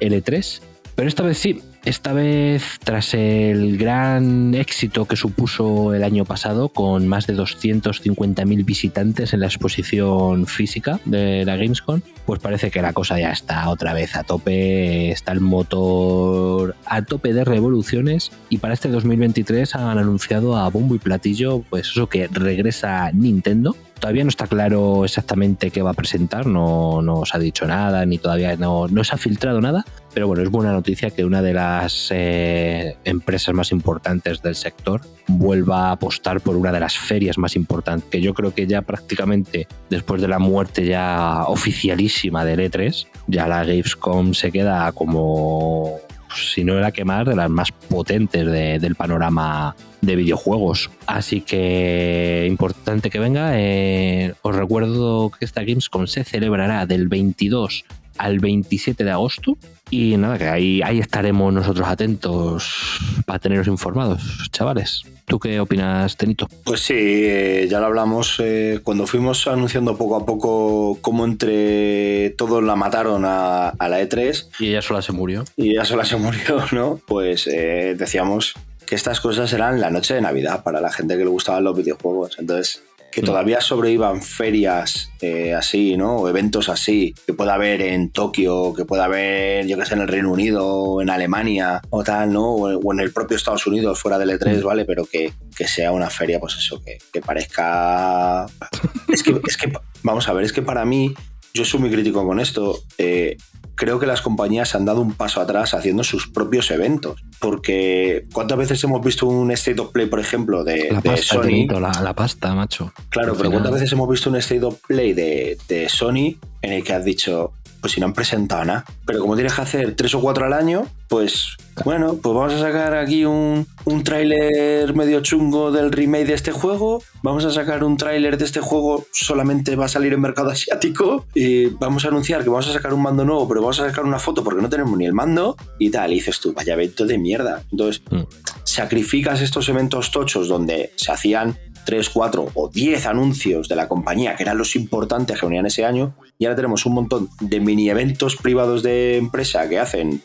L3. Pero esta vez sí, esta vez tras el gran éxito que supuso el año pasado, con más de 250.000 visitantes en la exposición física de la Gamescom, pues parece que la cosa ya está otra vez a tope, está el motor a tope de revoluciones y para este 2023 han anunciado a bombo y platillo, pues eso que regresa Nintendo. Todavía no está claro exactamente qué va a presentar, no, no os ha dicho nada, ni todavía no, no se ha filtrado nada, pero bueno, es buena noticia que una de las eh, empresas más importantes del sector vuelva a apostar por una de las ferias más importantes, que yo creo que ya prácticamente después de la muerte ya oficialísima del E3, ya la Gamescom se queda como si no la que más, de las más potentes de- del panorama de videojuegos. Así que importante que venga. eh, os recuerdo que esta Gamescom se celebrará del 22 al 27 de agosto. Y nada, que ahí, ahí estaremos nosotros atentos para teneros informados, chavales. ¿Tú qué opinas, Tenito? Pues sí, eh, ya lo hablamos eh, cuando fuimos anunciando poco a poco cómo entre todos la mataron a, a la E3 Y ella sola se murió. y ya sola se murió, ¿no? Pues eh, decíamos que estas cosas eran la noche de Navidad para la gente que le gustaban los videojuegos. Entonces, que Mm. todavía sobrevivan ferias eh, así, ¿no? O eventos así, que pueda haber en Tokio, que pueda haber, yo que sé, en el Reino Unido, o en Alemania, o tal, ¿no? O, o en el propio Estados Unidos, fuera del E3, ¿vale? Pero que, que sea una feria, pues eso, que, que parezca... Es que, es que, vamos a ver, es que para mí, yo soy muy crítico con esto. eh, creo que las compañías han dado un paso atrás haciendo sus propios eventos. Porque ¿cuántas veces hemos visto un State of Play, por ejemplo, de, La de pasta, Sony? Tenito, la, la pasta, macho. Claro, pero final- ¿cuántas veces hemos visto un State of Play de, de Sony en el que has dicho, pues si no han presentado nada? Pero como tienes que hacer tres o cuatro al año, pues bueno, pues vamos a sacar aquí un, un tráiler medio chungo del remake de este juego, vamos a sacar un tráiler de este juego, solamente va a salir en mercado asiático, y vamos a anunciar que vamos a sacar un mando nuevo, pero vamos a sacar una foto porque no tenemos ni el mando, y tal, y dices tú, vaya evento de mierda. Entonces, Mm. sacrificas estos eventos tochos donde se hacían 3, 4 o 10 anuncios de la compañía, que eran los importantes que venían ese año, y ahora tenemos un montón de mini eventos privados de empresa que hacen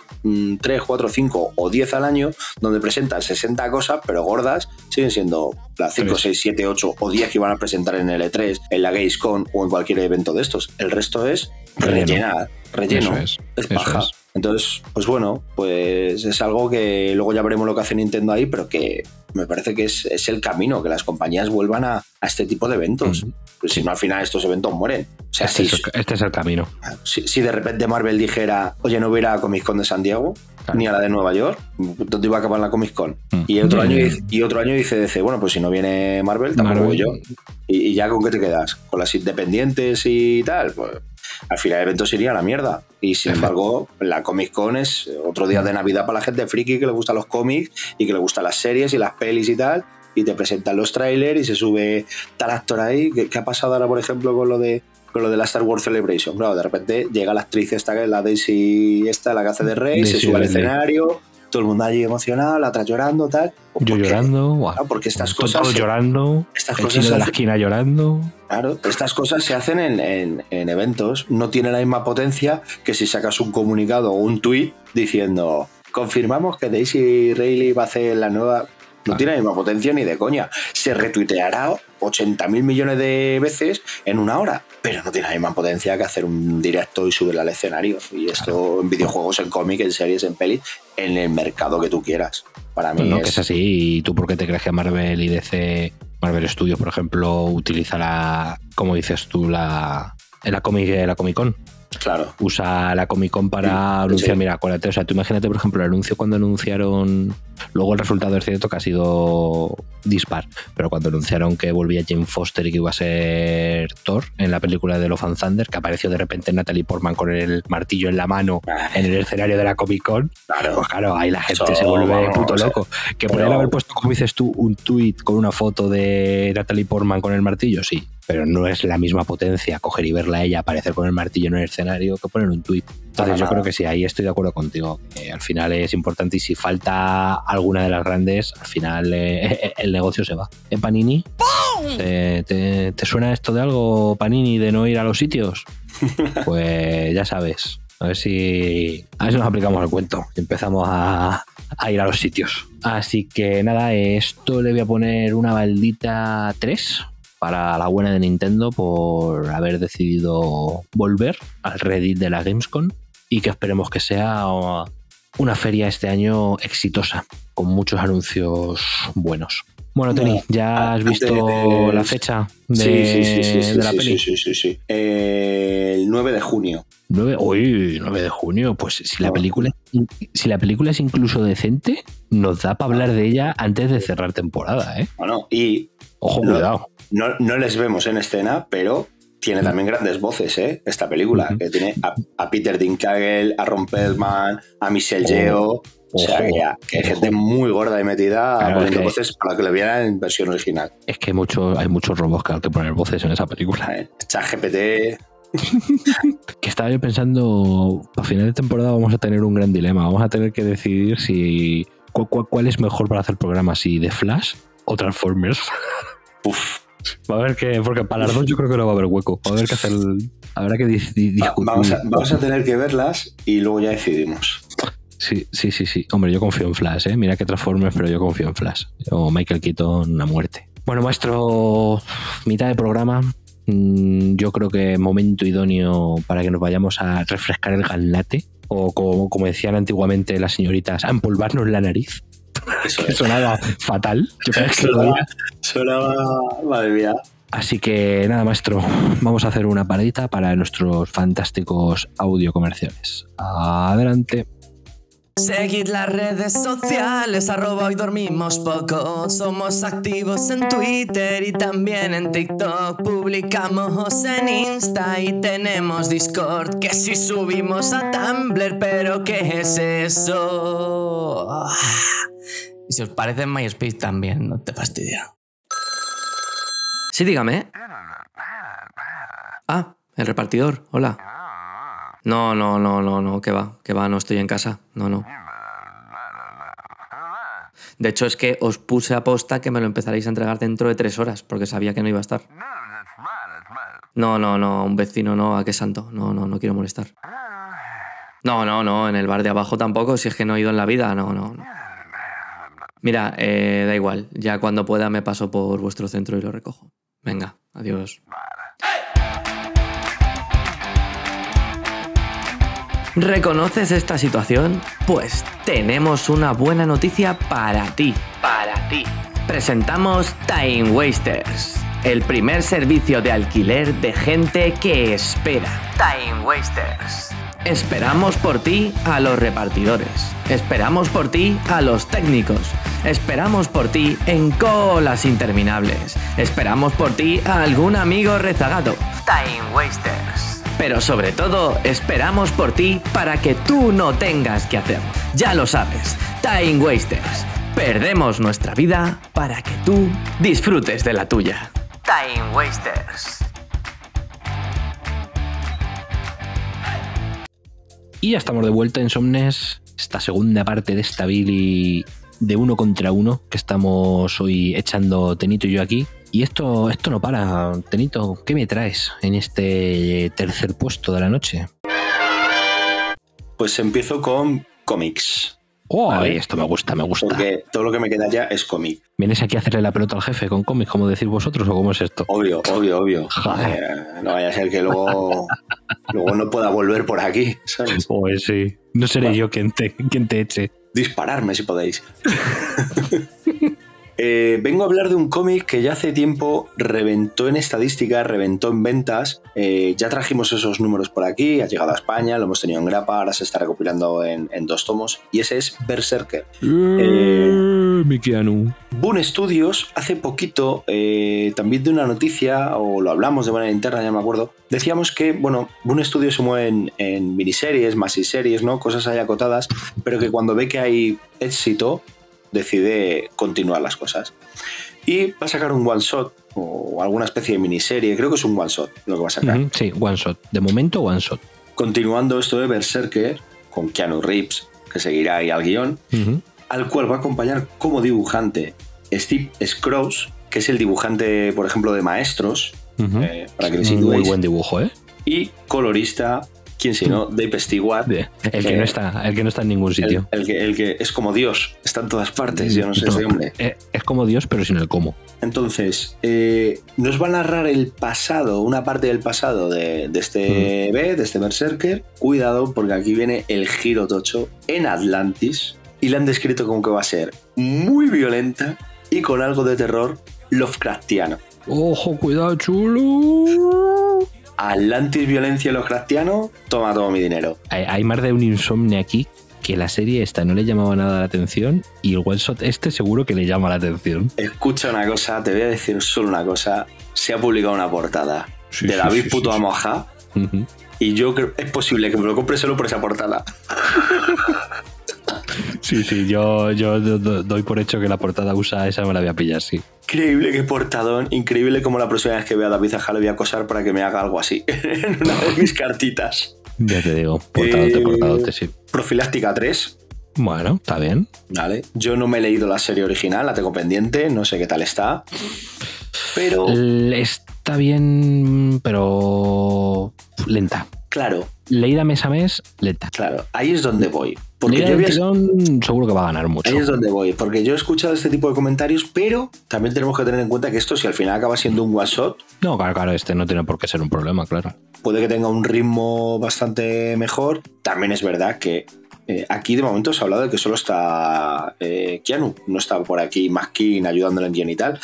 3, 4, 5 o 10 al año, donde presentan 60 cosas, pero gordas, siguen siendo las 5, Tres. 6, 7, 8 o 10 que iban a presentar en el E3, en la Gamescom o en cualquier evento de estos. El resto es Relleno. rellenar, relleno, Eso es, es eso paja. es. Entonces, pues bueno, pues es algo que luego ya veremos lo que hace Nintendo ahí, pero que me parece que es, es el camino, que las compañías vuelvan a, a este tipo de eventos. Pues si no, al final estos eventos mueren. O sea, Este, si, es el, este es el camino. si, si de repente Marvel dijera, oye, no voy a ir a Comic Con de San Diego, Claro. ni a la de Nueva York, ¿dónde iba a acabar la Comic Con? Mm. Y, otro Mm. año, dice- y otro año dice DC, bueno, pues si no viene Marvel, tampoco Marvel. voy yo. ¿Y, y ya con qué te quedas? ¿Con las independientes y tal? Pues al final el evento se iría a la mierda. Y sin embargo, la Comic Con es otro día de Navidad para la gente friki que le gustan los cómics y que le gustan las series y las pelis y tal. Y te presentan los trailers y se sube tal actor ahí. ¿Qué, qué ha pasado ahora, por ejemplo, con lo de con lo de la Star Wars Celebration? Claro, de repente llega la actriz esta, la Daisy esta, la que hace de Rey, se sube al escenario, todo el mundo allí emocionado, la otra llorando, tal. Yo llorando, guau. Claro, porque estas Todos cosas llorando, estas el cosas chino de la esquina llorando. Claro, estas cosas se hacen en, en- en eventos. No tiene la misma potencia que si sacas un comunicado o un tweet diciendo confirmamos que Daisy Riley va a hacer la nueva. No tiene la misma potencia ni de coña. Se retuiteará 80 mil millones de veces en una hora, pero no tiene la misma potencia que hacer un directo y subirla al escenario. Y esto en videojuegos, en cómic, en series, en pelis, en el mercado que tú quieras. Para mí No, no, es, que es así. ¿Y tú por qué te crees que Marvel y DC, Marvel Studios, por ejemplo, utiliza la, como dices tú, la, la, comic, la Comic Con? Claro. Usa la Comic Con para Sí. anunciar, mira, acuérdate, o sea, tú imagínate, por ejemplo, el anuncio cuando anunciaron, luego el resultado es cierto que ha sido dispar, pero cuando anunciaron que volvía Jane Foster y que iba a ser Thor en la película de Love and Thunder, que apareció de repente Natalie Portman con el martillo en la mano en el escenario de la Comic Con, Claro. pues claro, ahí la gente Eso, se vuelve puto o sea, loco. Que podrían haber puesto, como dices tú, un tweet con una foto de Natalie Portman con el martillo, sí, pero no es la misma potencia coger y verla a ella aparecer con el martillo en el escenario que poner un tweet. Entonces yo creo que sí, ahí estoy de acuerdo contigo. que al final es importante y si falta alguna de las grandes, al final eh, el negocio se va. ¿Eh, Panini? ¿Te, te, te suena esto de algo, Panini, de no ir a los sitios? Pues ya sabes. A ver si, a ver si nos aplicamos el cuento y empezamos a, a ir a los sitios. Así que nada, esto le voy a poner una maldita 3 para la buena de Nintendo por haber decidido volver al Reddit de la Gamescom y que esperemos que sea una feria este año exitosa, con muchos anuncios buenos. Bueno, Tony, ¿ya has visto la fecha de, sí, sí, sí, sí, sí, de la sí, peli? sí, sí, sí, sí. Eh, el 9 de junio. 9, uy, 9 de junio. Pues si la No. película si la película es incluso decente, nos da para hablar de ella antes de cerrar temporada, ¿eh? Bueno, y Ojo, cuidado. No, no les vemos en escena, pero tiene también grandes voces, ¿eh? Esta película, que tiene a, a Peter Dinklage, a Ron Perlman, a Michelle Oh, Yeoh. O sea, que, hay gente muy gorda y metida Claro, poniendo es que- voces para que le vieran en versión original. Es que hay, mucho, hay muchos robots que hay que poner voces en esa película. ¿eh? ChatGPT, Que estaba yo pensando, a final de temporada vamos a tener un gran dilema. Vamos a tener que decidir si cu- cu- cuál es mejor para hacer programas, si de Flash o Transformers. Uf, Va a haber que, porque para las dos yo creo que no va a haber hueco. Va a haber que hacer, habrá que discutir. vamos, a, vamos a tener que verlas y luego ya decidimos. Sí, sí, sí, sí. Hombre, yo confío en Flash, ¿eh? Mira que Transformers, pero yo confío en Flash. O Michael Keaton a muerte. Bueno, maestro, mitad de programa. Mm, Yo creo que momento idóneo para que nos vayamos a refrescar el galnate. O como, como decían antiguamente las señoritas, a empolvarnos la nariz. Eso Que es. sonaba fatal. Yo que oía. Sonaba, madre mía. Así que nada, maestro, vamos a hacer una paradita para nuestros fantásticos audio comerciales. Adelante. Seguid las redes sociales, arroba hoy dormimos poco. Somos activos en Twitter y también en TikTok. Publicamos en Insta y tenemos Discord. Que si subimos a Tumblr, pero ¿qué es eso? Si os parece en MySpace también, no te fastidia. Sí, dígame. Ah, el repartidor, hola. No, no, no, no, no, que va, que va, no estoy en casa. No, no. De hecho, es que os puse a posta que me lo empezaréis a entregar dentro de tres horas, porque sabía que no iba a estar. No, no, no, un vecino no, ¿a qué santo? No, no, no quiero molestar. No, no, no, en el bar de abajo tampoco, si es que no he ido en la vida, no, no. no. Mira, eh, da igual, ya cuando pueda me paso por vuestro centro y lo recojo. Venga, adiós. ¿Reconoces esta situación? Pues tenemos una buena noticia para ti. Para ti. Presentamos Time Wasters, el primer servicio de alquiler de gente que espera. Time Wasters. Esperamos por ti a los repartidores. Esperamos por ti a los técnicos. Esperamos por ti en colas interminables. Esperamos por ti a algún amigo rezagado. Time Wasters. Pero sobre todo, esperamos por ti para que tú no tengas que hacerlo. Ya lo sabes, Time Wasters. Perdemos nuestra vida para que tú disfrutes de la tuya. Time Wasters. Y ya estamos de vuelta en Somnes, esta segunda parte de esta Billy de uno contra uno que estamos hoy echando Tenito y yo aquí. Y esto, esto no para, Tenito, ¿qué me traes en este tercer puesto de la noche? Pues empiezo con cómics. Oh, Vale. esto me gusta, me gusta. Porque todo lo que me queda ya es cómic. ¿Vienes aquí a hacerle la pelota al jefe con cómics, como decís vosotros, o cómo es esto? Obvio, obvio, obvio. Joder. Eh, no vaya a ser que luego, luego no pueda volver por aquí, ¿sabes? Pues sí. No seré yo quien te, quien te eche. Dispararme si podéis. Eh, vengo a hablar de un cómic que ya hace tiempo reventó en estadísticas, reventó en ventas. Eh, ya trajimos esos números por aquí, ha llegado a España, lo hemos tenido en grapa, ahora se está recopilando en, en dos tomos. Y ese es Berserker. Eh, mi Keanu. Boon Studios hace poquito, eh, también de una noticia, o lo hablamos de manera interna, ya me acuerdo, decíamos que, bueno, Boon Studios se mueve en, en miniseries, series, ¿no? Cosas ahí acotadas, pero que cuando ve que hay éxito, decide continuar las cosas. Y va a sacar un one shot, o alguna especie de miniserie, creo que es un one shot lo que va a sacar. Sí, one shot. De momento, one shot. Continuando esto de Berserker, con Keanu Reeves, que seguirá ahí al guion, al cual va a acompañar como dibujante Steve Scrooge, que es el dibujante, por ejemplo, de Maestros, eh, para que Muy buen dibujo, ¿eh? y colorista, quién si no, Dave Stewart, El que, Eh, no está, el que no está en ningún sitio. el que, el que es como Dios, está en todas partes, yo no sé No, ese hombre. eh, Es como Dios, pero sin el cómo. Entonces, eh, nos va a narrar el pasado, una parte del pasado de, de este B, de este Berserker. Cuidado, porque aquí viene el giro tocho en Atlantis. Y la han descrito como que va a ser muy violenta y con algo de terror Lovecraftiano. Ojo, cuidado, chulo. Atlantis, violencia y Lovecraftiano, toma todo mi dinero. Hay, hay más de un insomnio aquí que la serie esta no le llamaba nada la atención y el one shot este seguro que le llama la atención. Escucha una cosa, te voy a decir solo una cosa. Se ha publicado una portada Sí, de David sí, Puto sí, sí. Amoja. Ujú. Y yo creo es posible que me lo compre solo por esa portada. Sí, sí, yo, yo do- do- doy por hecho que la portada usa esa, me la voy a pillar, sí. Increíble que portadón, increíble como la próxima vez que vea a David Ajá le voy a acosar para que me haga algo así en una de mis cartitas. Ya te digo, portadote, Eh, portadote, sí. Profiláctica 3, Bueno, está bien. ¿vale? Yo no me he leído la serie original, la tengo pendiente, no sé qué tal está. Pero, Está bien, pero lenta. claro, Leída mes a mes, lenta. claro, ahí es donde voy. Porque yo del tirón, seguro que va a ganar mucho. Ahí es donde voy, porque yo he escuchado este tipo de comentarios, pero también tenemos que tener en cuenta que esto, si al final acaba siendo un one shot, No, claro, claro, este no tiene por qué ser un problema, claro. puede que tenga un ritmo bastante mejor. También es verdad que eh, aquí de momento se ha hablado de que solo está eh, Keanu, no está por aquí McKean ayudándole en guion y tal.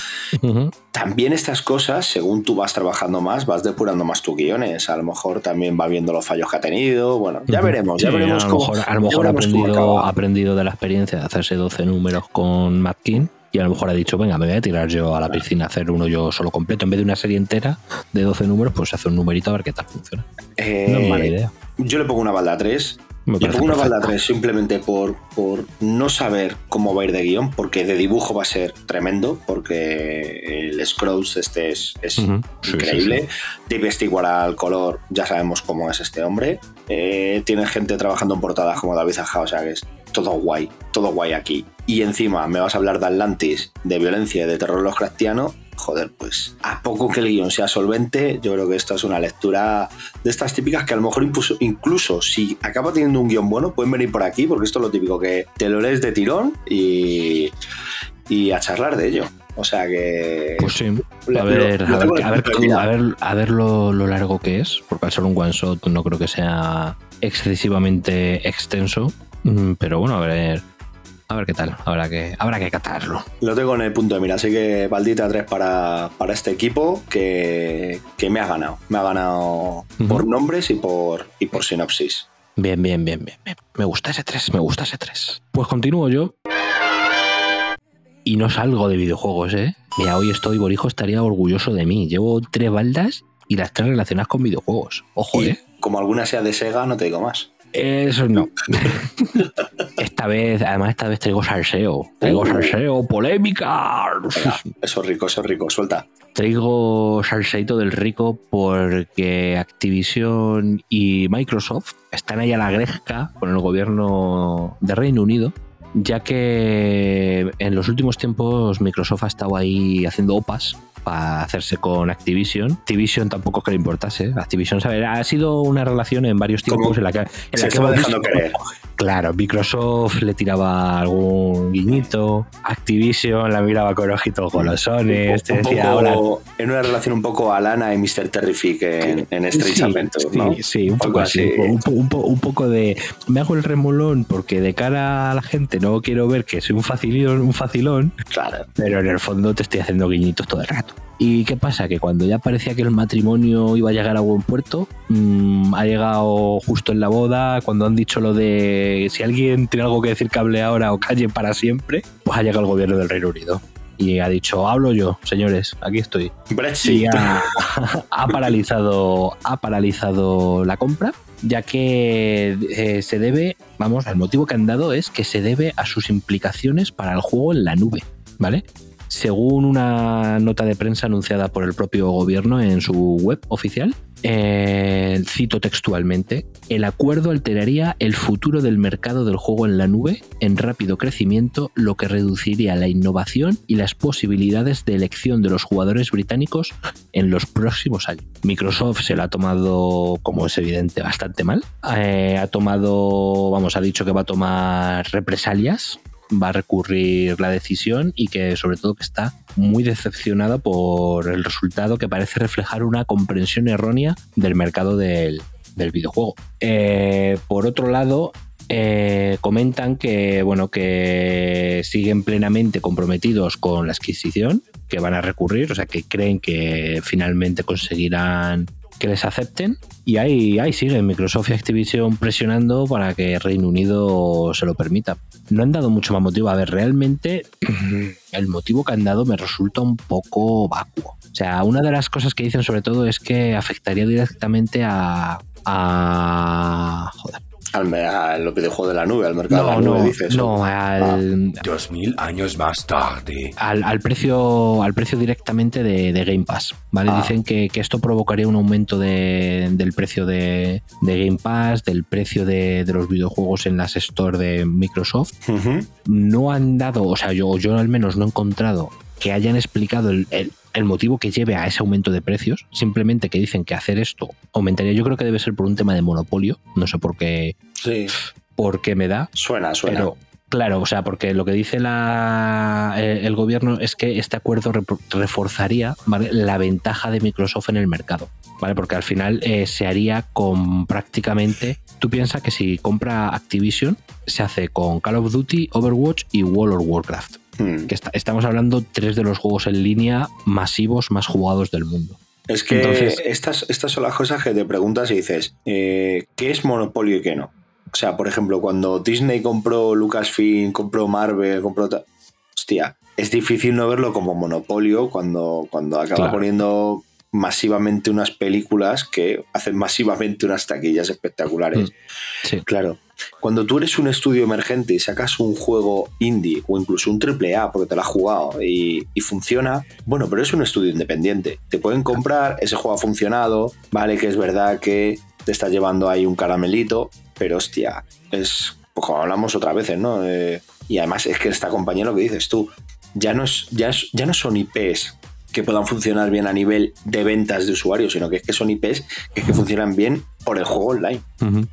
También estas cosas, según tú vas trabajando más, vas depurando más tus guiones. A lo mejor también va viendo los fallos que ha tenido. Bueno, ya veremos, ya Sí, veremos a lo cómo. mejor, a lo mejor ha, aprendido, aprendido de la experiencia de hacerse 12 números con King y a lo mejor ha dicho, venga, me voy a tirar yo a la piscina a hacer uno yo solo completo. En vez de una serie entera de 12 números, pues hace un numerito a ver qué tal funciona. Eh, No es mala idea. Yo le pongo una balda 3. Me pongo una balda perfecto. 3 simplemente por, por no saber cómo va a ir de guion, porque de dibujo va a ser tremendo, porque el Scrolls este es, es Ujú. Sí, increíble. Dave Stewart al color, ya sabemos cómo es este hombre. Eh, tiene gente trabajando en portadas como David Aja, o sea que es todo guay, todo guay aquí. Y encima me vas a hablar de Atlantis, de violencia y de terror Lovecraftiano. Joder, pues a poco que el guion sea solvente, yo creo que esta es una lectura de estas típicas que a lo mejor incluso, incluso si acaba teniendo un guion bueno, pueden venir por aquí, porque esto es lo típico que te lo lees de tirón y, y a charlar de ello. O sea que. Pues sí. A ver, a ver, a ver lo, lo largo que es, porque al ser un one shot no creo que sea excesivamente extenso. Mm, Pero bueno, a ver, a ver qué tal. Habrá que, habrá que catarlo. Lo tengo en el punto de mira, así que Baldita 3 para, para este equipo que, que me ha ganado. Me ha ganado por nombres y por, y por sinopsis. Bien, bien, bien, bien, bien. Me gusta ese 3, me gusta ese 3. Pues continúo yo. Y no salgo de videojuegos, ¿eh? Mira, hoy estoy, Borijo estaría orgulloso de mí. Llevo tres baldas y las tres relacionadas con videojuegos. Ojo, Y ¿eh? como alguna sea de Sega, no te digo más. Eso no. esta vez, además, esta vez traigo salseo. Traigo Uh. salseo, polémica. Eso es rico, eso es rico, suelta. Traigo salseito del rico porque Activision y Microsoft están ahí a la gresca con el gobierno de Reino Unido, ya que en los últimos tiempos Microsoft ha estado ahí haciendo opas para hacerse con Activision. Activision tampoco es que le importase. Activision ¿sabe? ha sido una relación en varios tiempos en la que, en se la que hemos visto-. Claro, Microsoft le tiraba algún guiñito, Activision la miraba con ojitos golosones, te Un decía poco- en una relación un poco Alana y Mr. Terrific en, en Strange Sí, Adventures, sí, ¿no? sí, un poco así. po- un poco de. Me hago el remolón porque de cara a la gente no quiero ver que soy un facilón, un facilón, Claro. pero en el fondo te estoy haciendo guiñitos todo el rato. ¿Y qué pasa? Que cuando ya parecía que el matrimonio iba a llegar a buen puerto, mm, ha llegado justo en la boda, cuando han dicho lo de si alguien tiene algo que decir que hable ahora o calle para siempre, pues ha llegado el gobierno del Reino Unido. Y ha dicho, hablo yo, señores, aquí estoy Brexit. y ha, ha paralizado, ha paralizado la compra, ya que eh, se debe, vamos, el motivo que han dado es que se debe a sus implicaciones para el juego en la nube, ¿vale? Según una nota de prensa anunciada por el propio gobierno en su web oficial, eh, cito textualmente, el acuerdo alteraría el futuro del mercado del juego en la nube en rápido crecimiento, lo que reduciría la innovación y las posibilidades de elección de los jugadores británicos en los próximos años. Microsoft se lo ha tomado, como es evidente, bastante mal. Eh, ha tomado, vamos, ha dicho que va a tomar represalias va a recurrir la decisión y que sobre todo que está muy decepcionada por el resultado que parece reflejar una comprensión errónea del mercado del, del videojuego. Eh, por otro lado, eh, comentan que bueno que siguen plenamente comprometidos con la adquisición, que van a recurrir, o sea que creen que finalmente conseguirán que les acepten y ahí, ahí siguen Microsoft y Activision presionando para que Reino Unido se lo permita. No han dado mucho más motivo. A ver, realmente el motivo que han dado me resulta un poco vacuo. O sea, una de las cosas que dicen sobre todo es que afectaría directamente a... a joder, Al, a los videojuegos de la nube, al mercado no, de la nube, no, dices. no, al, Dos mil años más tarde. al, al precio al precio directamente de, de Game Pass. ¿vale? Ah. Dicen que, que esto provocaría un aumento de- del precio de, de Game Pass, del precio de, de los videojuegos en las stores de Microsoft. No han dado, o sea, yo, yo al menos no he encontrado que hayan explicado el, el- el motivo que lleve a ese aumento de precios. Simplemente que dicen que hacer esto aumentaría. Yo creo que debe ser por un tema de monopolio. No sé por qué, Sí, por qué me da. suena, suena. Pero, claro, o sea, porque lo que dice la, eh, el gobierno es que este acuerdo reforzaría ¿vale? la ventaja de Microsoft en el mercado. ¿Vale? Porque al final eh, se haría con prácticamente. Tú piensas que si compra Activision, se hace con Call of Duty, Overwatch y World of Warcraft. Hmm. Que está- estamos hablando tres de los juegos en línea masivos más jugados del mundo. Es que Entonces- estas, estas son las cosas que te preguntas y dices, eh, ¿qué es monopolio y qué no? O sea, por ejemplo, cuando Disney compró Lucasfilm, compró Marvel, compró... Hostia, es difícil no verlo como monopolio cuando, cuando acaba Claro. poniendo masivamente unas películas que hacen masivamente unas taquillas espectaculares. Sí. Claro. Cuando tú eres un estudio emergente y sacas un juego indie o incluso un triple A porque te lo has jugado y, funciona, bueno, pero es un estudio independiente. Te pueden comprar, ese juego ha funcionado, vale que es verdad que te está llevando ahí un caramelito, pero hostia, es pues como hablamos otras veces, ¿no? Eh, y además es que esta compañía lo que dices tú, ya no, es, ya, es- ya no son IPs que puedan funcionar bien a nivel de ventas de usuarios, sino que es que son IPs que, es que funcionan bien por el juego online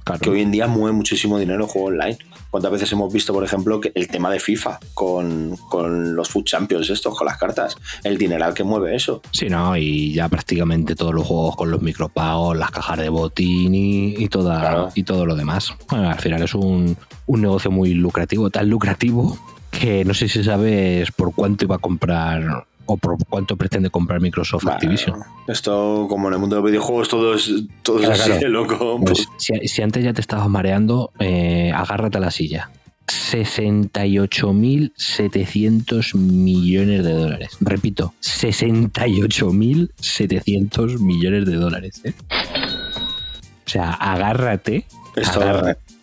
claro. que hoy en día mueve muchísimo dinero el juego online. ¿Cuántas veces hemos visto, por ejemplo, que el tema de FIFA con, con los Food Champions estos, con las cartas? El dineral que mueve eso. Sí, no, y ya prácticamente todos los juegos con los micropagos, las cajas de botín y, y toda, Claro. y todo lo demás. Bueno, al final es un, un negocio muy lucrativo, tan lucrativo que no sé si sabes por cuánto iba a comprar o por cuánto pretende comprar Microsoft Bueno, Activision. Esto, como en el mundo de los videojuegos, todo es, todo es Claro, de loco. Pues si, si antes ya te estabas mareando, eh, agárrate a la silla. 68.700 millones de dólares. Repito, 68.700 millones de dólares. ¿eh? O sea, agárrate. Esto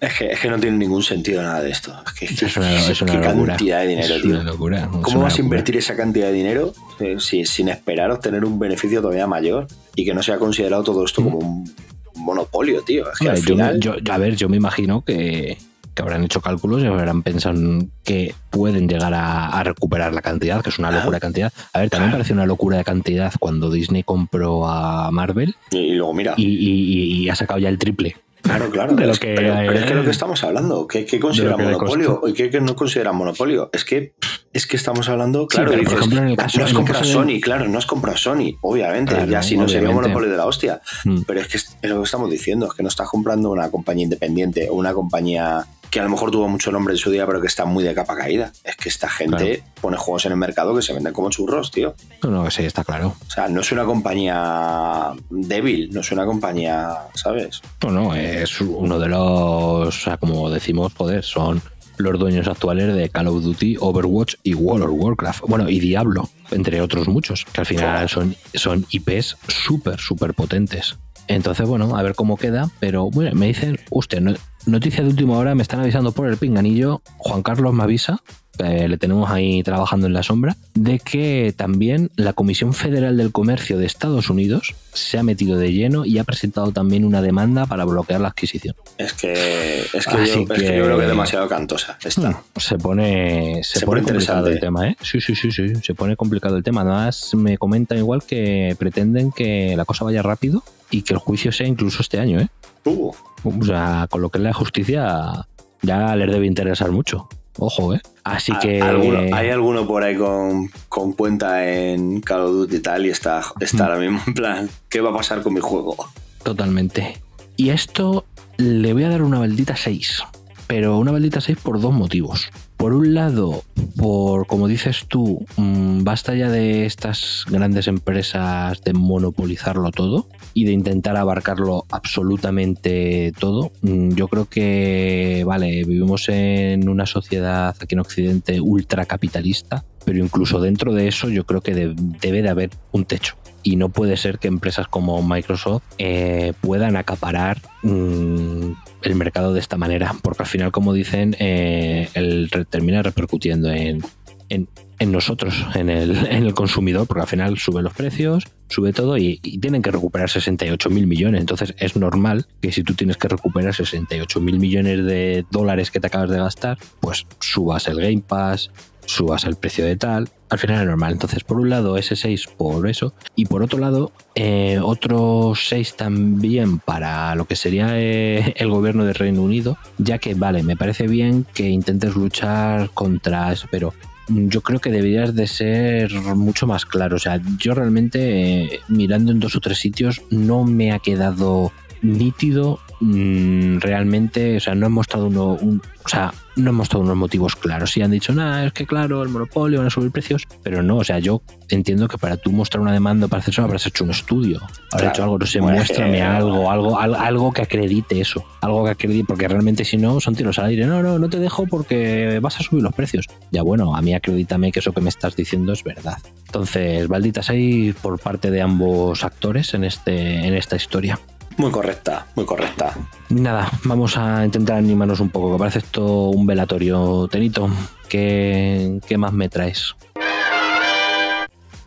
es que, es que no tiene ningún sentido nada de esto. Es que, Es una, es una qué locura. cantidad de dinero, es tío. una locura. es ¿Cómo una vas a invertir esa cantidad de dinero eh, si- sin esperar obtener un beneficio todavía mayor y que no sea considerado todo esto como un monopolio, tío? Es que al yo, final... yo- a ver, yo me imagino que, que habrán hecho cálculos y habrán pensado que pueden llegar a, a recuperar la cantidad, que es una locura de cantidad. A ver, también Claro. parece una locura de cantidad cuando Disney compró a Marvel y, y luego mira... y, y- y ha sacado ya el triple. Claro, claro. de lo es- que- pero, pero es que lo que estamos hablando, ¿qué, qué que monopolio y qué, qué no consideran monopolio? Es que es que estamos hablando, claro, dices, ejemplo, caso- no has comprado de- Sony, claro, no has comprado Sony, obviamente, Claro, ya si no sería monopolio de la hostia. Mm. Pero es que es lo que estamos diciendo, es que no estás comprando una compañía independiente o una compañía que a lo mejor tuvo mucho nombre en su día, pero que está muy de capa caída. Es que esta gente pone juegos en el mercado que se venden como churros, tío. No, no, sí, está claro. O sea, no es una compañía débil, no es una compañía, ¿sabes? No, no, es uno de los, o sea, como decimos, joder, son los dueños actuales de Call of Duty, Overwatch y World of Warcraft. Bueno, y Diablo, entre otros muchos, que al final son, son IPs súper, súper potentes. Entonces, bueno, a ver cómo queda, pero bueno, me dicen, usted, no- noticia de última hora, me están avisando por el pinganillo, Juan Carlos me avisa, que le tenemos ahí trabajando en la sombra, de que también la Comisión Federal del Comercio de Estados Unidos se ha metido de lleno y ha presentado también una demanda para bloquear la adquisición. Es que, es que, yo, es que que- yo creo que es demasiado cantosa. Está. Se pone, se, Se pone, pone complicado el tema, ¿eh? Sí, sí, sí, sí, se pone complicado el tema. Además, me comentan igual que pretenden que la cosa vaya rápido y que el juicio sea incluso este año, ¿eh? Uh, O sea, con lo que es la justicia ya les debe interesar mucho. Ojo, ¿eh? Así a- que... alguno- hay alguno por ahí con, con cuenta en Call of Duty y tal y está, está ahora mismo en plan, ¿qué va a pasar con mi juego? Totalmente. Y esto le voy a dar una maldita 6. Pero una maldita 6 por dos motivos. por un lado, por como dices tú, mm, basta ya de estas grandes empresas de monopolizarlo todo y de intentar abarcarlo absolutamente todo. Mm, Yo creo que, vale, vivimos en una sociedad aquí en Occidente ultracapitalista, pero incluso dentro de eso yo creo que de- debe de haber un techo. Y no puede ser que empresas como Microsoft eh, puedan acaparar mm, el mercado de esta manera, porque al final, como dicen, eh, el termina repercutiendo en, en, en nosotros, en el, en el consumidor, porque al final sube los precios, sube todo y, tienen que recuperar 68 mil millones. Entonces es normal que si tú tienes que recuperar 68 mil millones de dólares que te acabas de gastar, pues subas el Game Pass, subas el precio de tal. Al final es normal. Entonces, por un lado, ese 6 por eso. Y por otro lado, eh, otro 6 también para lo que sería eh, el gobierno del Reino Unido. Ya que, vale, me parece bien que intentes luchar contra eso, pero yo creo que deberías de ser mucho más claro. O sea, yo realmente, eh, mirando en dos o tres sitios, no me ha quedado nítido mm, realmente, o sea, no han mostrado uno, un, o sea, no han mostrado unos motivos claros. Sí han dicho, nada, es que claro, el monopolio van a subir precios, pero no, o sea, yo entiendo que para tú mostrar una demanda para hacer eso habrás hecho un estudio, habrás Claro. hecho algo, no sé, Bueno, muéstrame eh, algo, algo, al- algo que acredite eso, algo que acredite, porque realmente si no, son tiros al aire, no, no, no te dejo porque vas a subir los precios. Ya bueno, a mí acredítame que eso que me estás diciendo es verdad. Entonces, balditas hay por parte de ambos actores en, este, en esta historia. Muy correcta, muy correcta. Nada, vamos a intentar animarnos un poco, que parece esto un velatorio. Tenito, ¿qué, qué más me traes?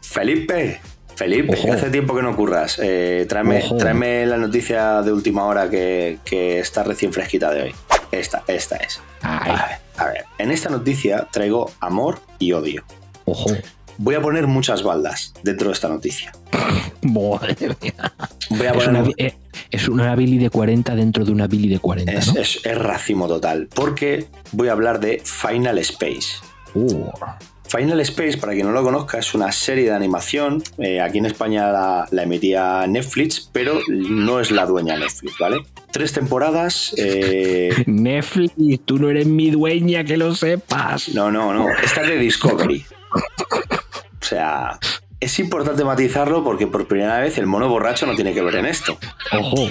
Felipe, Felipe, Ojo. hace tiempo que no curras. Eh, tráeme, tráeme la noticia de última hora que, que está recién fresquita de hoy. Esta, esta es. Ay, A ver, a ver. En esta noticia traigo amor y odio. ojo. Voy a poner muchas baldas dentro de esta noticia. Madre mía. Voy a Es poner una, eh, es una Billy de 40 dentro de una Billy de 40, es, ¿no? es- es racimo total, porque voy a hablar de Final Space. Uh, Final Space, para quien no lo conozca, es una serie de animación. eh, aquí en España la, la emitía Netflix, pero no es la dueña Netflix, ¿vale? Tres temporadas. eh, Netflix, tú no eres mi dueña, que lo sepas. no, no, no. Esta es de Discovery. O sea, es importante matizarlo porque por primera vez el mono borracho no tiene que ver en esto. Ojo.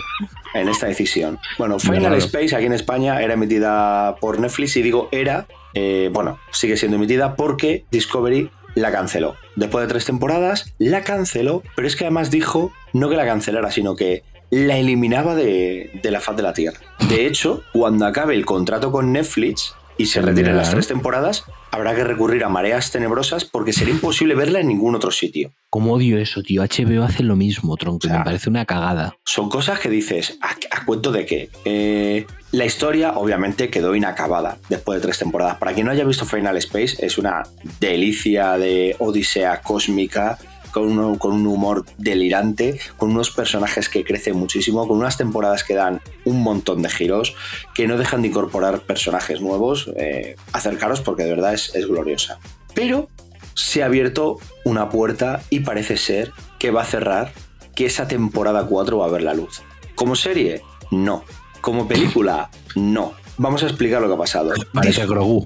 en esta decisión. Bueno, Final Claro. Space aquí en España era emitida por Netflix y digo era, eh, bueno, sigue siendo emitida porque Discovery la canceló. Después de tres temporadas, la canceló, pero es que además dijo no que la cancelara, sino que la eliminaba de, de la faz de la Tierra. De hecho, cuando acabe el contrato con Netflix y se retiren las tres temporadas, habrá que recurrir a mareas tenebrosas porque será imposible verla en ningún otro sitio. ¿Cómo odio eso, tío? HBO hace lo mismo, tronco. y O sea, me parece una cagada. son cosas que dices, ¿a, a cuento de qué? Eh, la historia obviamente quedó inacabada después de tres temporadas. Para quien no haya visto Final Space, es una delicia de odisea cósmica. Con, uno- con un humor delirante, con unos personajes que crecen muchísimo, con unas temporadas que dan un montón de giros, que no dejan de incorporar personajes nuevos. eh, acercaros porque de verdad es, es gloriosa. Pero se ha abierto una puerta y parece ser que va a cerrar, que esa temporada 4 va a ver la luz. Como serie, no. Como película, no. Vamos a explicar lo que ha pasado. Parece Grogu.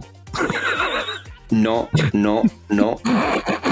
No, no, no.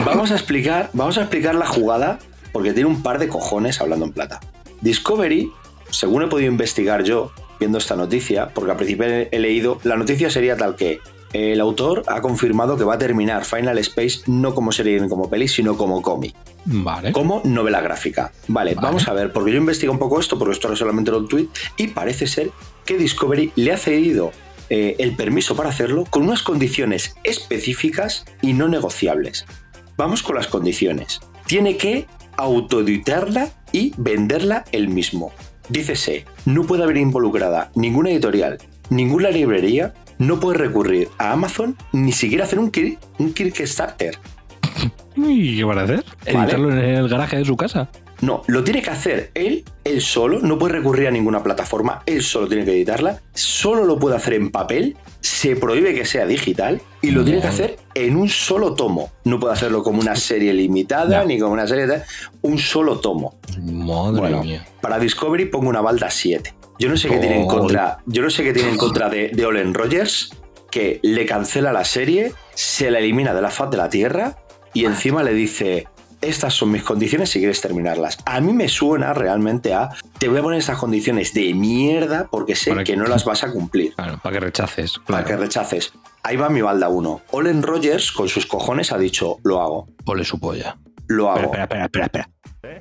Vamos a explicar, vamos a explicar la jugada porque tiene un par de cojones hablando en plata. Discovery, según he podido investigar yo viendo esta noticia, porque al principio he leído, la noticia sería tal que el autor ha confirmado que va a terminar Final Space no como serie ni como peli, sino como cómic, Vale. como novela gráfica. Vale, Vale. vamos a ver, porque yo investigo un poco esto, porque esto era solamente un tweet, y parece ser que Discovery le ha cedido eh, el permiso para hacerlo con unas condiciones específicas y no negociables. Vamos con las condiciones. Tiene que autoeditarla y venderla él mismo. Dícese, no puede haber involucrada ninguna editorial, ninguna librería, no puede recurrir a Amazon, ni siquiera hacer un, un Kickstarter. ¿Y qué van a hacer? Vale. Editarlo en el garaje de su casa. No, lo tiene que hacer él, él solo, no puede recurrir a ninguna plataforma, él solo tiene que editarla, solo lo puede hacer en papel, se prohíbe que sea digital y lo tiene que hacer en un solo tomo. No puede hacerlo como una serie limitada ni como una serie de... Un solo tomo. Madre Bueno, mía. para Discovery pongo una balda 7. Yo no sé qué tiene en contra, yo no sé qué tiene en contra de, de Olen Rogers, que le cancela la serie, se la elimina de la faz de la Tierra y encima le dice, estas son mis condiciones si quieres terminarlas. A mí me suena realmente a, te voy a poner estas condiciones de mierda porque sé que que- no las vas a cumplir. Claro, para que rechaces. Para que rechaces. Ahí va mi balda 1. Olen Rogers, con sus cojones, ha dicho, lo hago, Ole su polla. lo hago. Espera, espera, espera, espera.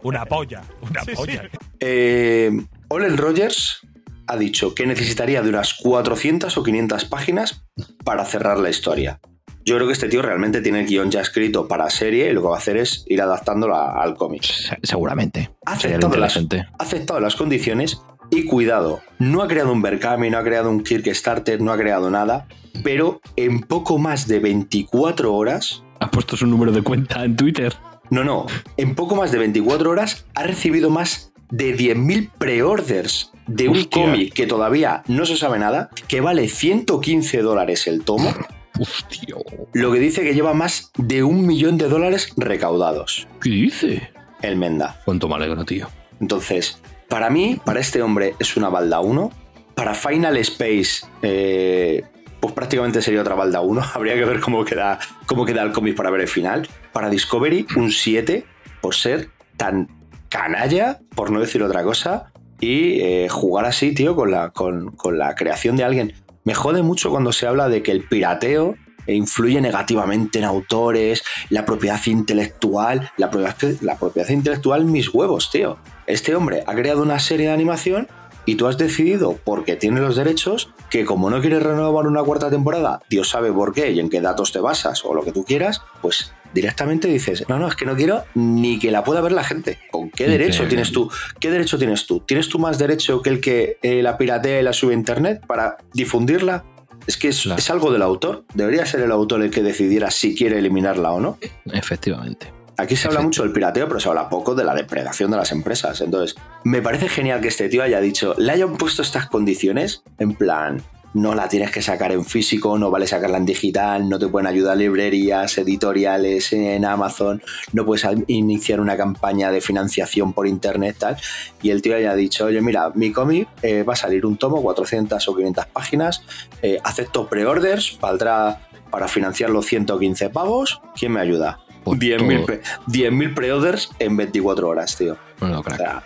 Una polla, una polla. Eh, Olen Rogers ha dicho que necesitaría de unas 400 o 500 páginas para cerrar la historia. Yo creo que este tío realmente tiene el guion ya escrito para serie y lo que va a hacer es ir adaptándolo a- al cómic. Se- Seguramente. Ha aceptado, las, inteligente. ha aceptado las condiciones y cuidado, no ha creado un Berkami, no ha creado un Kickstarter, no ha creado nada, pero en poco más de 24 horas Ha puesto su número de cuenta en Twitter. No, no. En poco más de 24 horas ha recibido más de 10.000 pre-orders de un cómic que todavía no se sabe nada, que vale 115 dólares el tomo, Hostia. lo que dice que lleva más de un millón de dólares recaudados. ¿Qué dice? El Menda. Cuánto me alegro, tío. Entonces, para mí, para este hombre es una balda 1. Para Final Space, eh, pues prácticamente sería otra balda 1. Habría que ver cómo queda, cómo queda el cómic para ver el final. Para Discovery, un 7 por ser tan canalla, por no decir otra cosa, y eh, jugar así, tío, con la, con, con la creación de alguien. Me jode mucho cuando se habla de que el pirateo influye negativamente en autores, la propiedad intelectual, la propiedad, la propiedad intelectual, mis huevos, tío. Este hombre ha creado una serie de animación y tú has decidido, porque tiene los derechos, que como no quieres renovar una cuarta temporada, Dios sabe por qué y en qué datos te basas o lo que tú quieras, pues directamente dices, no, no, es que no quiero ni que la pueda ver la gente. ¿Con qué derecho Increíble. tienes tú? ¿Qué derecho tienes tú? ¿Tienes tú más derecho que el que eh, la piratea y la sube a internet para difundirla? Es que es, Claro. es algo del autor. Debería ser el autor el que decidiera si quiere eliminarla o no. Efectivamente. Aquí se habla mucho del pirateo, pero se habla poco de la depredación de las empresas. Entonces, me parece genial que este tío haya dicho, le hayan puesto estas condiciones, en plan, no la tienes que sacar en físico, no vale sacarla en digital, no te pueden ayudar librerías, editoriales en Amazon, no puedes iniciar una campaña de financiación por internet, tal. Y el tío haya dicho, oye, mira, mi cómic eh, va a salir un tomo, 400 o 500 páginas, eh, acepto pre-orders, valdrá para financiar los 115 pavos, ¿quién me ayuda? Pues 10.000 todo. pre- 10.000 pre-orders en 24 horas, tío. Bueno, O crack. sea,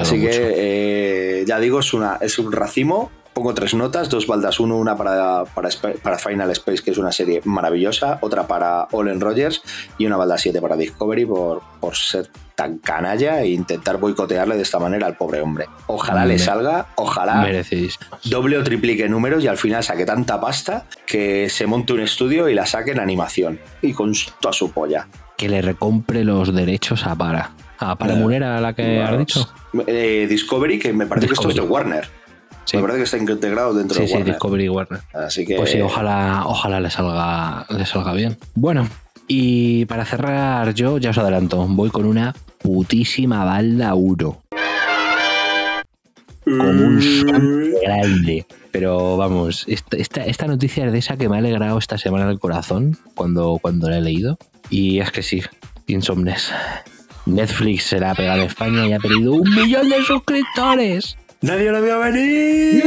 así mucho. que, eh, ya digo, es, una, es un racimo. Pongo tres notas, dos baldas, uno, una para, para, Final Space, que es una serie maravillosa, otra para Olen Rogers y una balda 7 para Discovery por, por ser tan canalla e intentar boicotearle de esta manera al pobre hombre. Ojalá le salga, ojalá Merecéis. doble o triplique números y al final saque tanta pasta que se monte un estudio y la saque en animación y con toda su polla. Que le recompre los derechos a Para. A Para Eh, Munera, la que has dicho. Eh, Discovery, que me parece que esto es de. Warner. Sí, Me parece que está integrado dentro sí, de sí, Warner. Discovery Warner. Así que. Pues sí, ojalá, ojalá le salga, le salga bien. Bueno, y para cerrar yo, ya os adelanto, voy con una putísima balda 1. Como un son grande. Pero vamos, esta, esta, esta noticia es de esa que me ha alegrado esta semana el corazón cuando, cuando la he leído. Y es que sí, Insomnes. Netflix se la ha pegado a España y ha perdido un millón de suscriptores. ¡Nadie lo vio venir!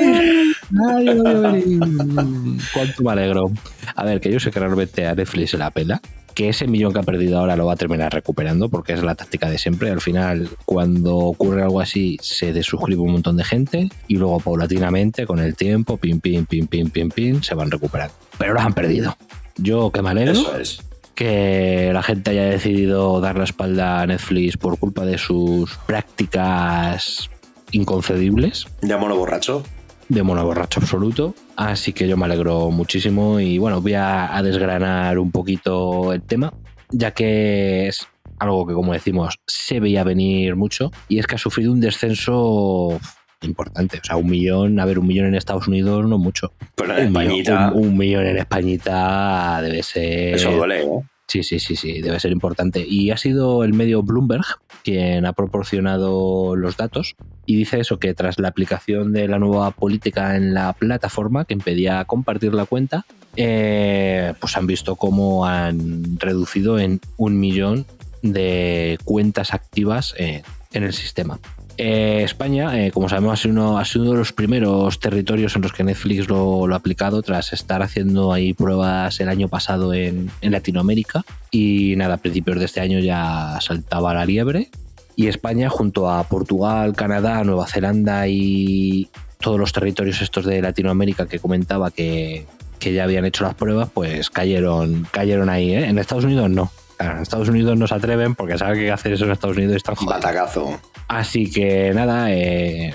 Ay, ay, ay. Cuánto me alegro. A ver, que yo sé que realmente a Netflix se la pela. Que ese millón que ha perdido ahora lo va a terminar recuperando porque es la táctica de siempre. Al final, cuando ocurre algo así, se desuscribe un montón de gente y luego paulatinamente, con el tiempo, pim, pim, pim, pim, pim, pim, se van recuperando. Pero los han perdido. Yo que me alegro Eso es. que la gente haya decidido dar la espalda a Netflix por culpa de sus prácticas inconcebibles Ya mono borracho. de mono borracho absoluto. Así que yo me alegro muchísimo y bueno, voy a, a desgranar un poquito el tema, ya que es algo que, como decimos, se veía venir mucho y es que ha sufrido un descenso importante. O sea, un millón, a ver, un millón en Estados Unidos no mucho. Pero en Un millón, Españita. un- un millón en Españita debe ser... Eso duele, ¿eh? Sí, sí, sí, sí, debe ser importante. Y ha sido el medio Bloomberg quien ha proporcionado los datos y dice eso, que tras la aplicación de la nueva política en la plataforma que impedía compartir la cuenta, eh, pues han visto cómo han reducido en un millón de cuentas activas eh, en el sistema. Eh, España, eh, como sabemos, ha sido, uno, de los primeros territorios en los que Netflix lo, ha aplicado tras estar haciendo ahí pruebas el año pasado en, Latinoamérica. Y nada, a principios de este año ya saltaba la liebre. Y España, junto a Portugal, Canadá, Nueva Zelanda y todos los territorios estos de Latinoamérica que comentaba que, ya habían hecho las pruebas, pues cayeron, cayeron ahí. ¿eh? En Estados Unidos no. En Estados Unidos no se atreven porque saben que hacer eso en Estados Unidos están jodidos. Batacazo. Así que nada, eh,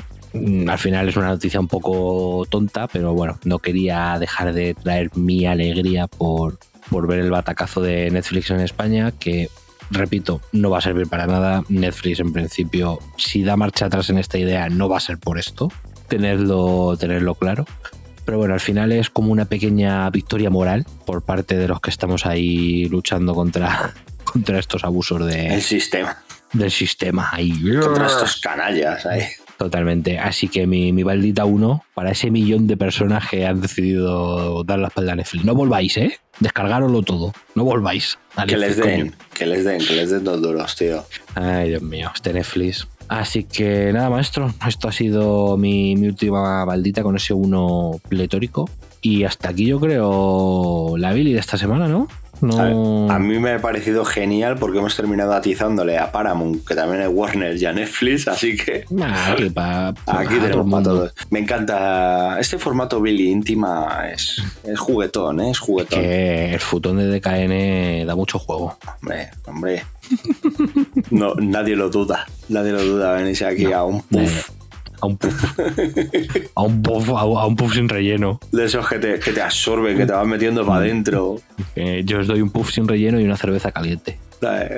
al final es una noticia un poco tonta, pero bueno, no quería dejar de traer mi alegría por, por ver el batacazo de Netflix en España, que repito, no va a servir para nada. Netflix en principio, si da marcha atrás en esta idea, no va a ser por esto. Tenerlo, tenerlo claro. Pero bueno, al final es como una pequeña victoria moral por parte de los que estamos ahí luchando contra, contra estos abusos de, El sistema. Del sistema. Ahí. Contra estos canallas ahí. Totalmente. Así que mi, mi baldita uno para ese millón de personas que han decidido dar la espalda a Netflix. No volváis, ¿eh? Descargároslo todo. No volváis. a Que les den, coño. que les den, que les den dos duros, tío. Ay, Dios mío, este Netflix. Así que nada, maestro. Esto ha sido mi, mi última baldita con ese uno pletórico. Y hasta aquí yo creo la Billy de esta semana, ¿no? No. A mí me ha parecido genial porque hemos terminado atizándole a Paramount, que también es Warner y a Netflix, así que Nah, aquí pa- pa- aquí a todo tenemos para todos. Me encanta. Este formato Billy íntima es, es juguetón, ¿eh? Es juguetón. Que el futón de DKN da mucho juego. Hombre, hombre. No, nadie lo duda. Nadie lo duda venirse aquí a un puff A un puff. a un puff, a un- a un puff sin relleno. de esos que te, que te absorben, que te van metiendo para adentro. Eh, yo os doy un puff sin relleno y una cerveza caliente.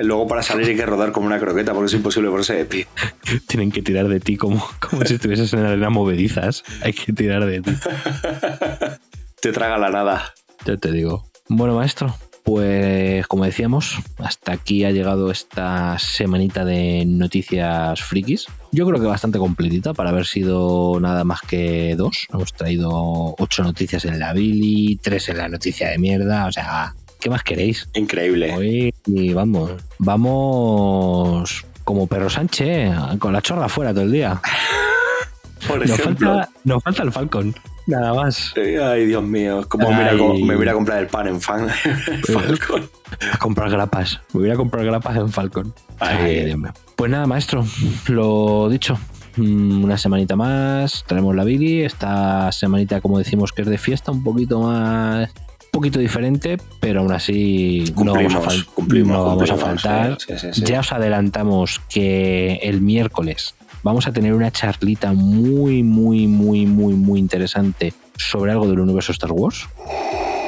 Luego para salir hay que rodar como una croqueta porque es imposible ponerse de pie. Tienen que tirar de ti como, como si estuvieses en arenas movedizas. Hay que tirar de ti. Te traga la nada. Ya te digo. Bueno, maestro, pues como decíamos, hasta aquí ha llegado esta semanita de noticias frikis. Yo creo que bastante completita para haber sido nada más que dos. Hemos traído ocho noticias en la Billy, tres en la noticia de mierda. O sea, ¿qué más queréis? Increíble. Hoy y vamos, vamos como perro Sánchez, con la chorra fuera todo el día. Por Nos ejemplo. falta, nos falta el Falcon. Nada más. Ay, Dios mío. Como Ay. mira, me voy a comprar el pan en fan. Falcon. A comprar grapas. Me voy a comprar grapas en Falcon. Ay. Ay, Dios mío. Pues nada, maestro. Lo dicho. mm, Una semanita más. Tenemos la Billy. Esta semanita, como decimos, que es de fiesta, un poquito más. Un poquito diferente, pero aún así no vamos a, Cumplimos, fal- cumplimos, no vamos a cumplimos, faltar. sí, sí, sí. Ya os adelantamos que el miércoles vamos a tener una charlita muy, muy, muy, muy, muy interesante sobre algo del universo Star Wars.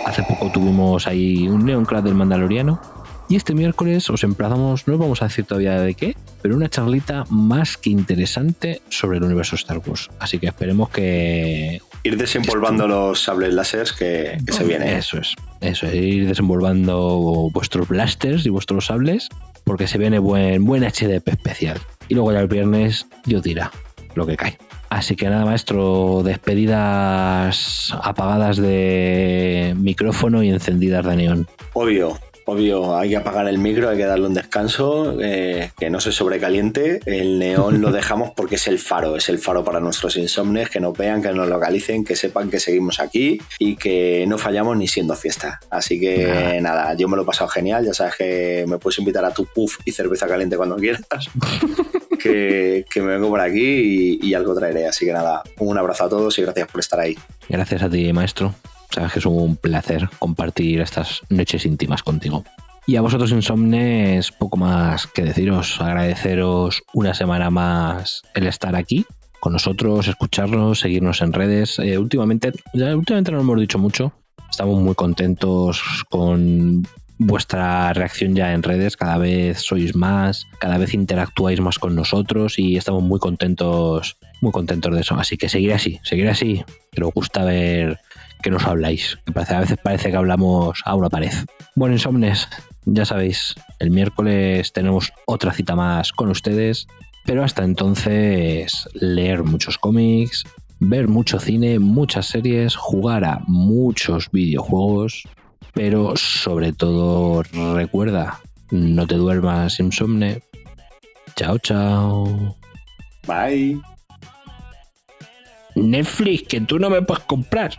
Hace poco tuvimos ahí un Neonclad del Mandaloriano. Y este miércoles os emplazamos, no os vamos a decir todavía de qué, pero una charlita más que interesante sobre el universo Star Wars. Así que esperemos que Ir desempolvando los sables láseres que, que se viene. eso es. Eso es, ir desenvolvando vuestros blasters y vuestros sables, porque se viene buen, buen HDP especial. Y luego ya el viernes Dios dirá lo que cae. Así que nada, maestro, despedidas apagadas de micrófono y encendidas de neón. Obvio, obvio. Hay que apagar el micro, hay que darle un descanso, eh, que no se sobrecaliente. El neón lo dejamos porque es el faro, es el faro para nuestros insomnes, que nos vean, que nos localicen, que sepan que seguimos aquí y que no fallamos ni siendo fiesta. Así que Nada. nada, yo me lo he pasado genial. Ya sabes que me puedes invitar a tu puff y cerveza caliente cuando quieras. que, que me vengo por aquí y, y algo traeré. Así que nada, un abrazo a todos y gracias por estar ahí. Gracias a ti, maestro. Sabes que es un placer compartir estas noches íntimas contigo. Y a vosotros, insomnes, poco más que deciros. Agradeceros una semana más el estar aquí con nosotros, escucharnos, seguirnos en redes. Eh, últimamente, últimamente no lo hemos dicho mucho. Estamos muy contentos con vuestra reacción ya en redes. Cada vez sois más, cada vez interactuáis más con nosotros y estamos muy contentos, muy contentos de eso. Así que seguir así, seguir así. Que nos gusta ver que nos habláis. Que a veces parece que hablamos a una pared. Bueno, insomnes, ya sabéis, el miércoles tenemos otra cita más con ustedes. Pero hasta entonces, leer muchos cómics, ver mucho cine, muchas series, jugar a muchos videojuegos, pero sobre todo recuerda, no te duermas insomne. Chao, chao. Bye. Netflix, que tú no me puedes comprar.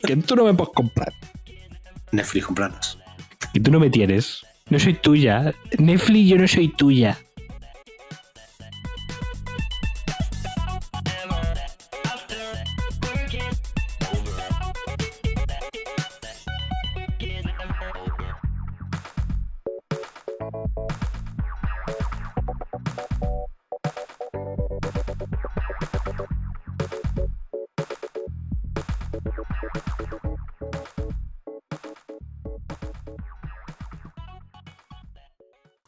que tú no me puedes comprar. Netflix, compranos. Que tú no me tienes. No soy tuya. Netflix, yo no soy tuya.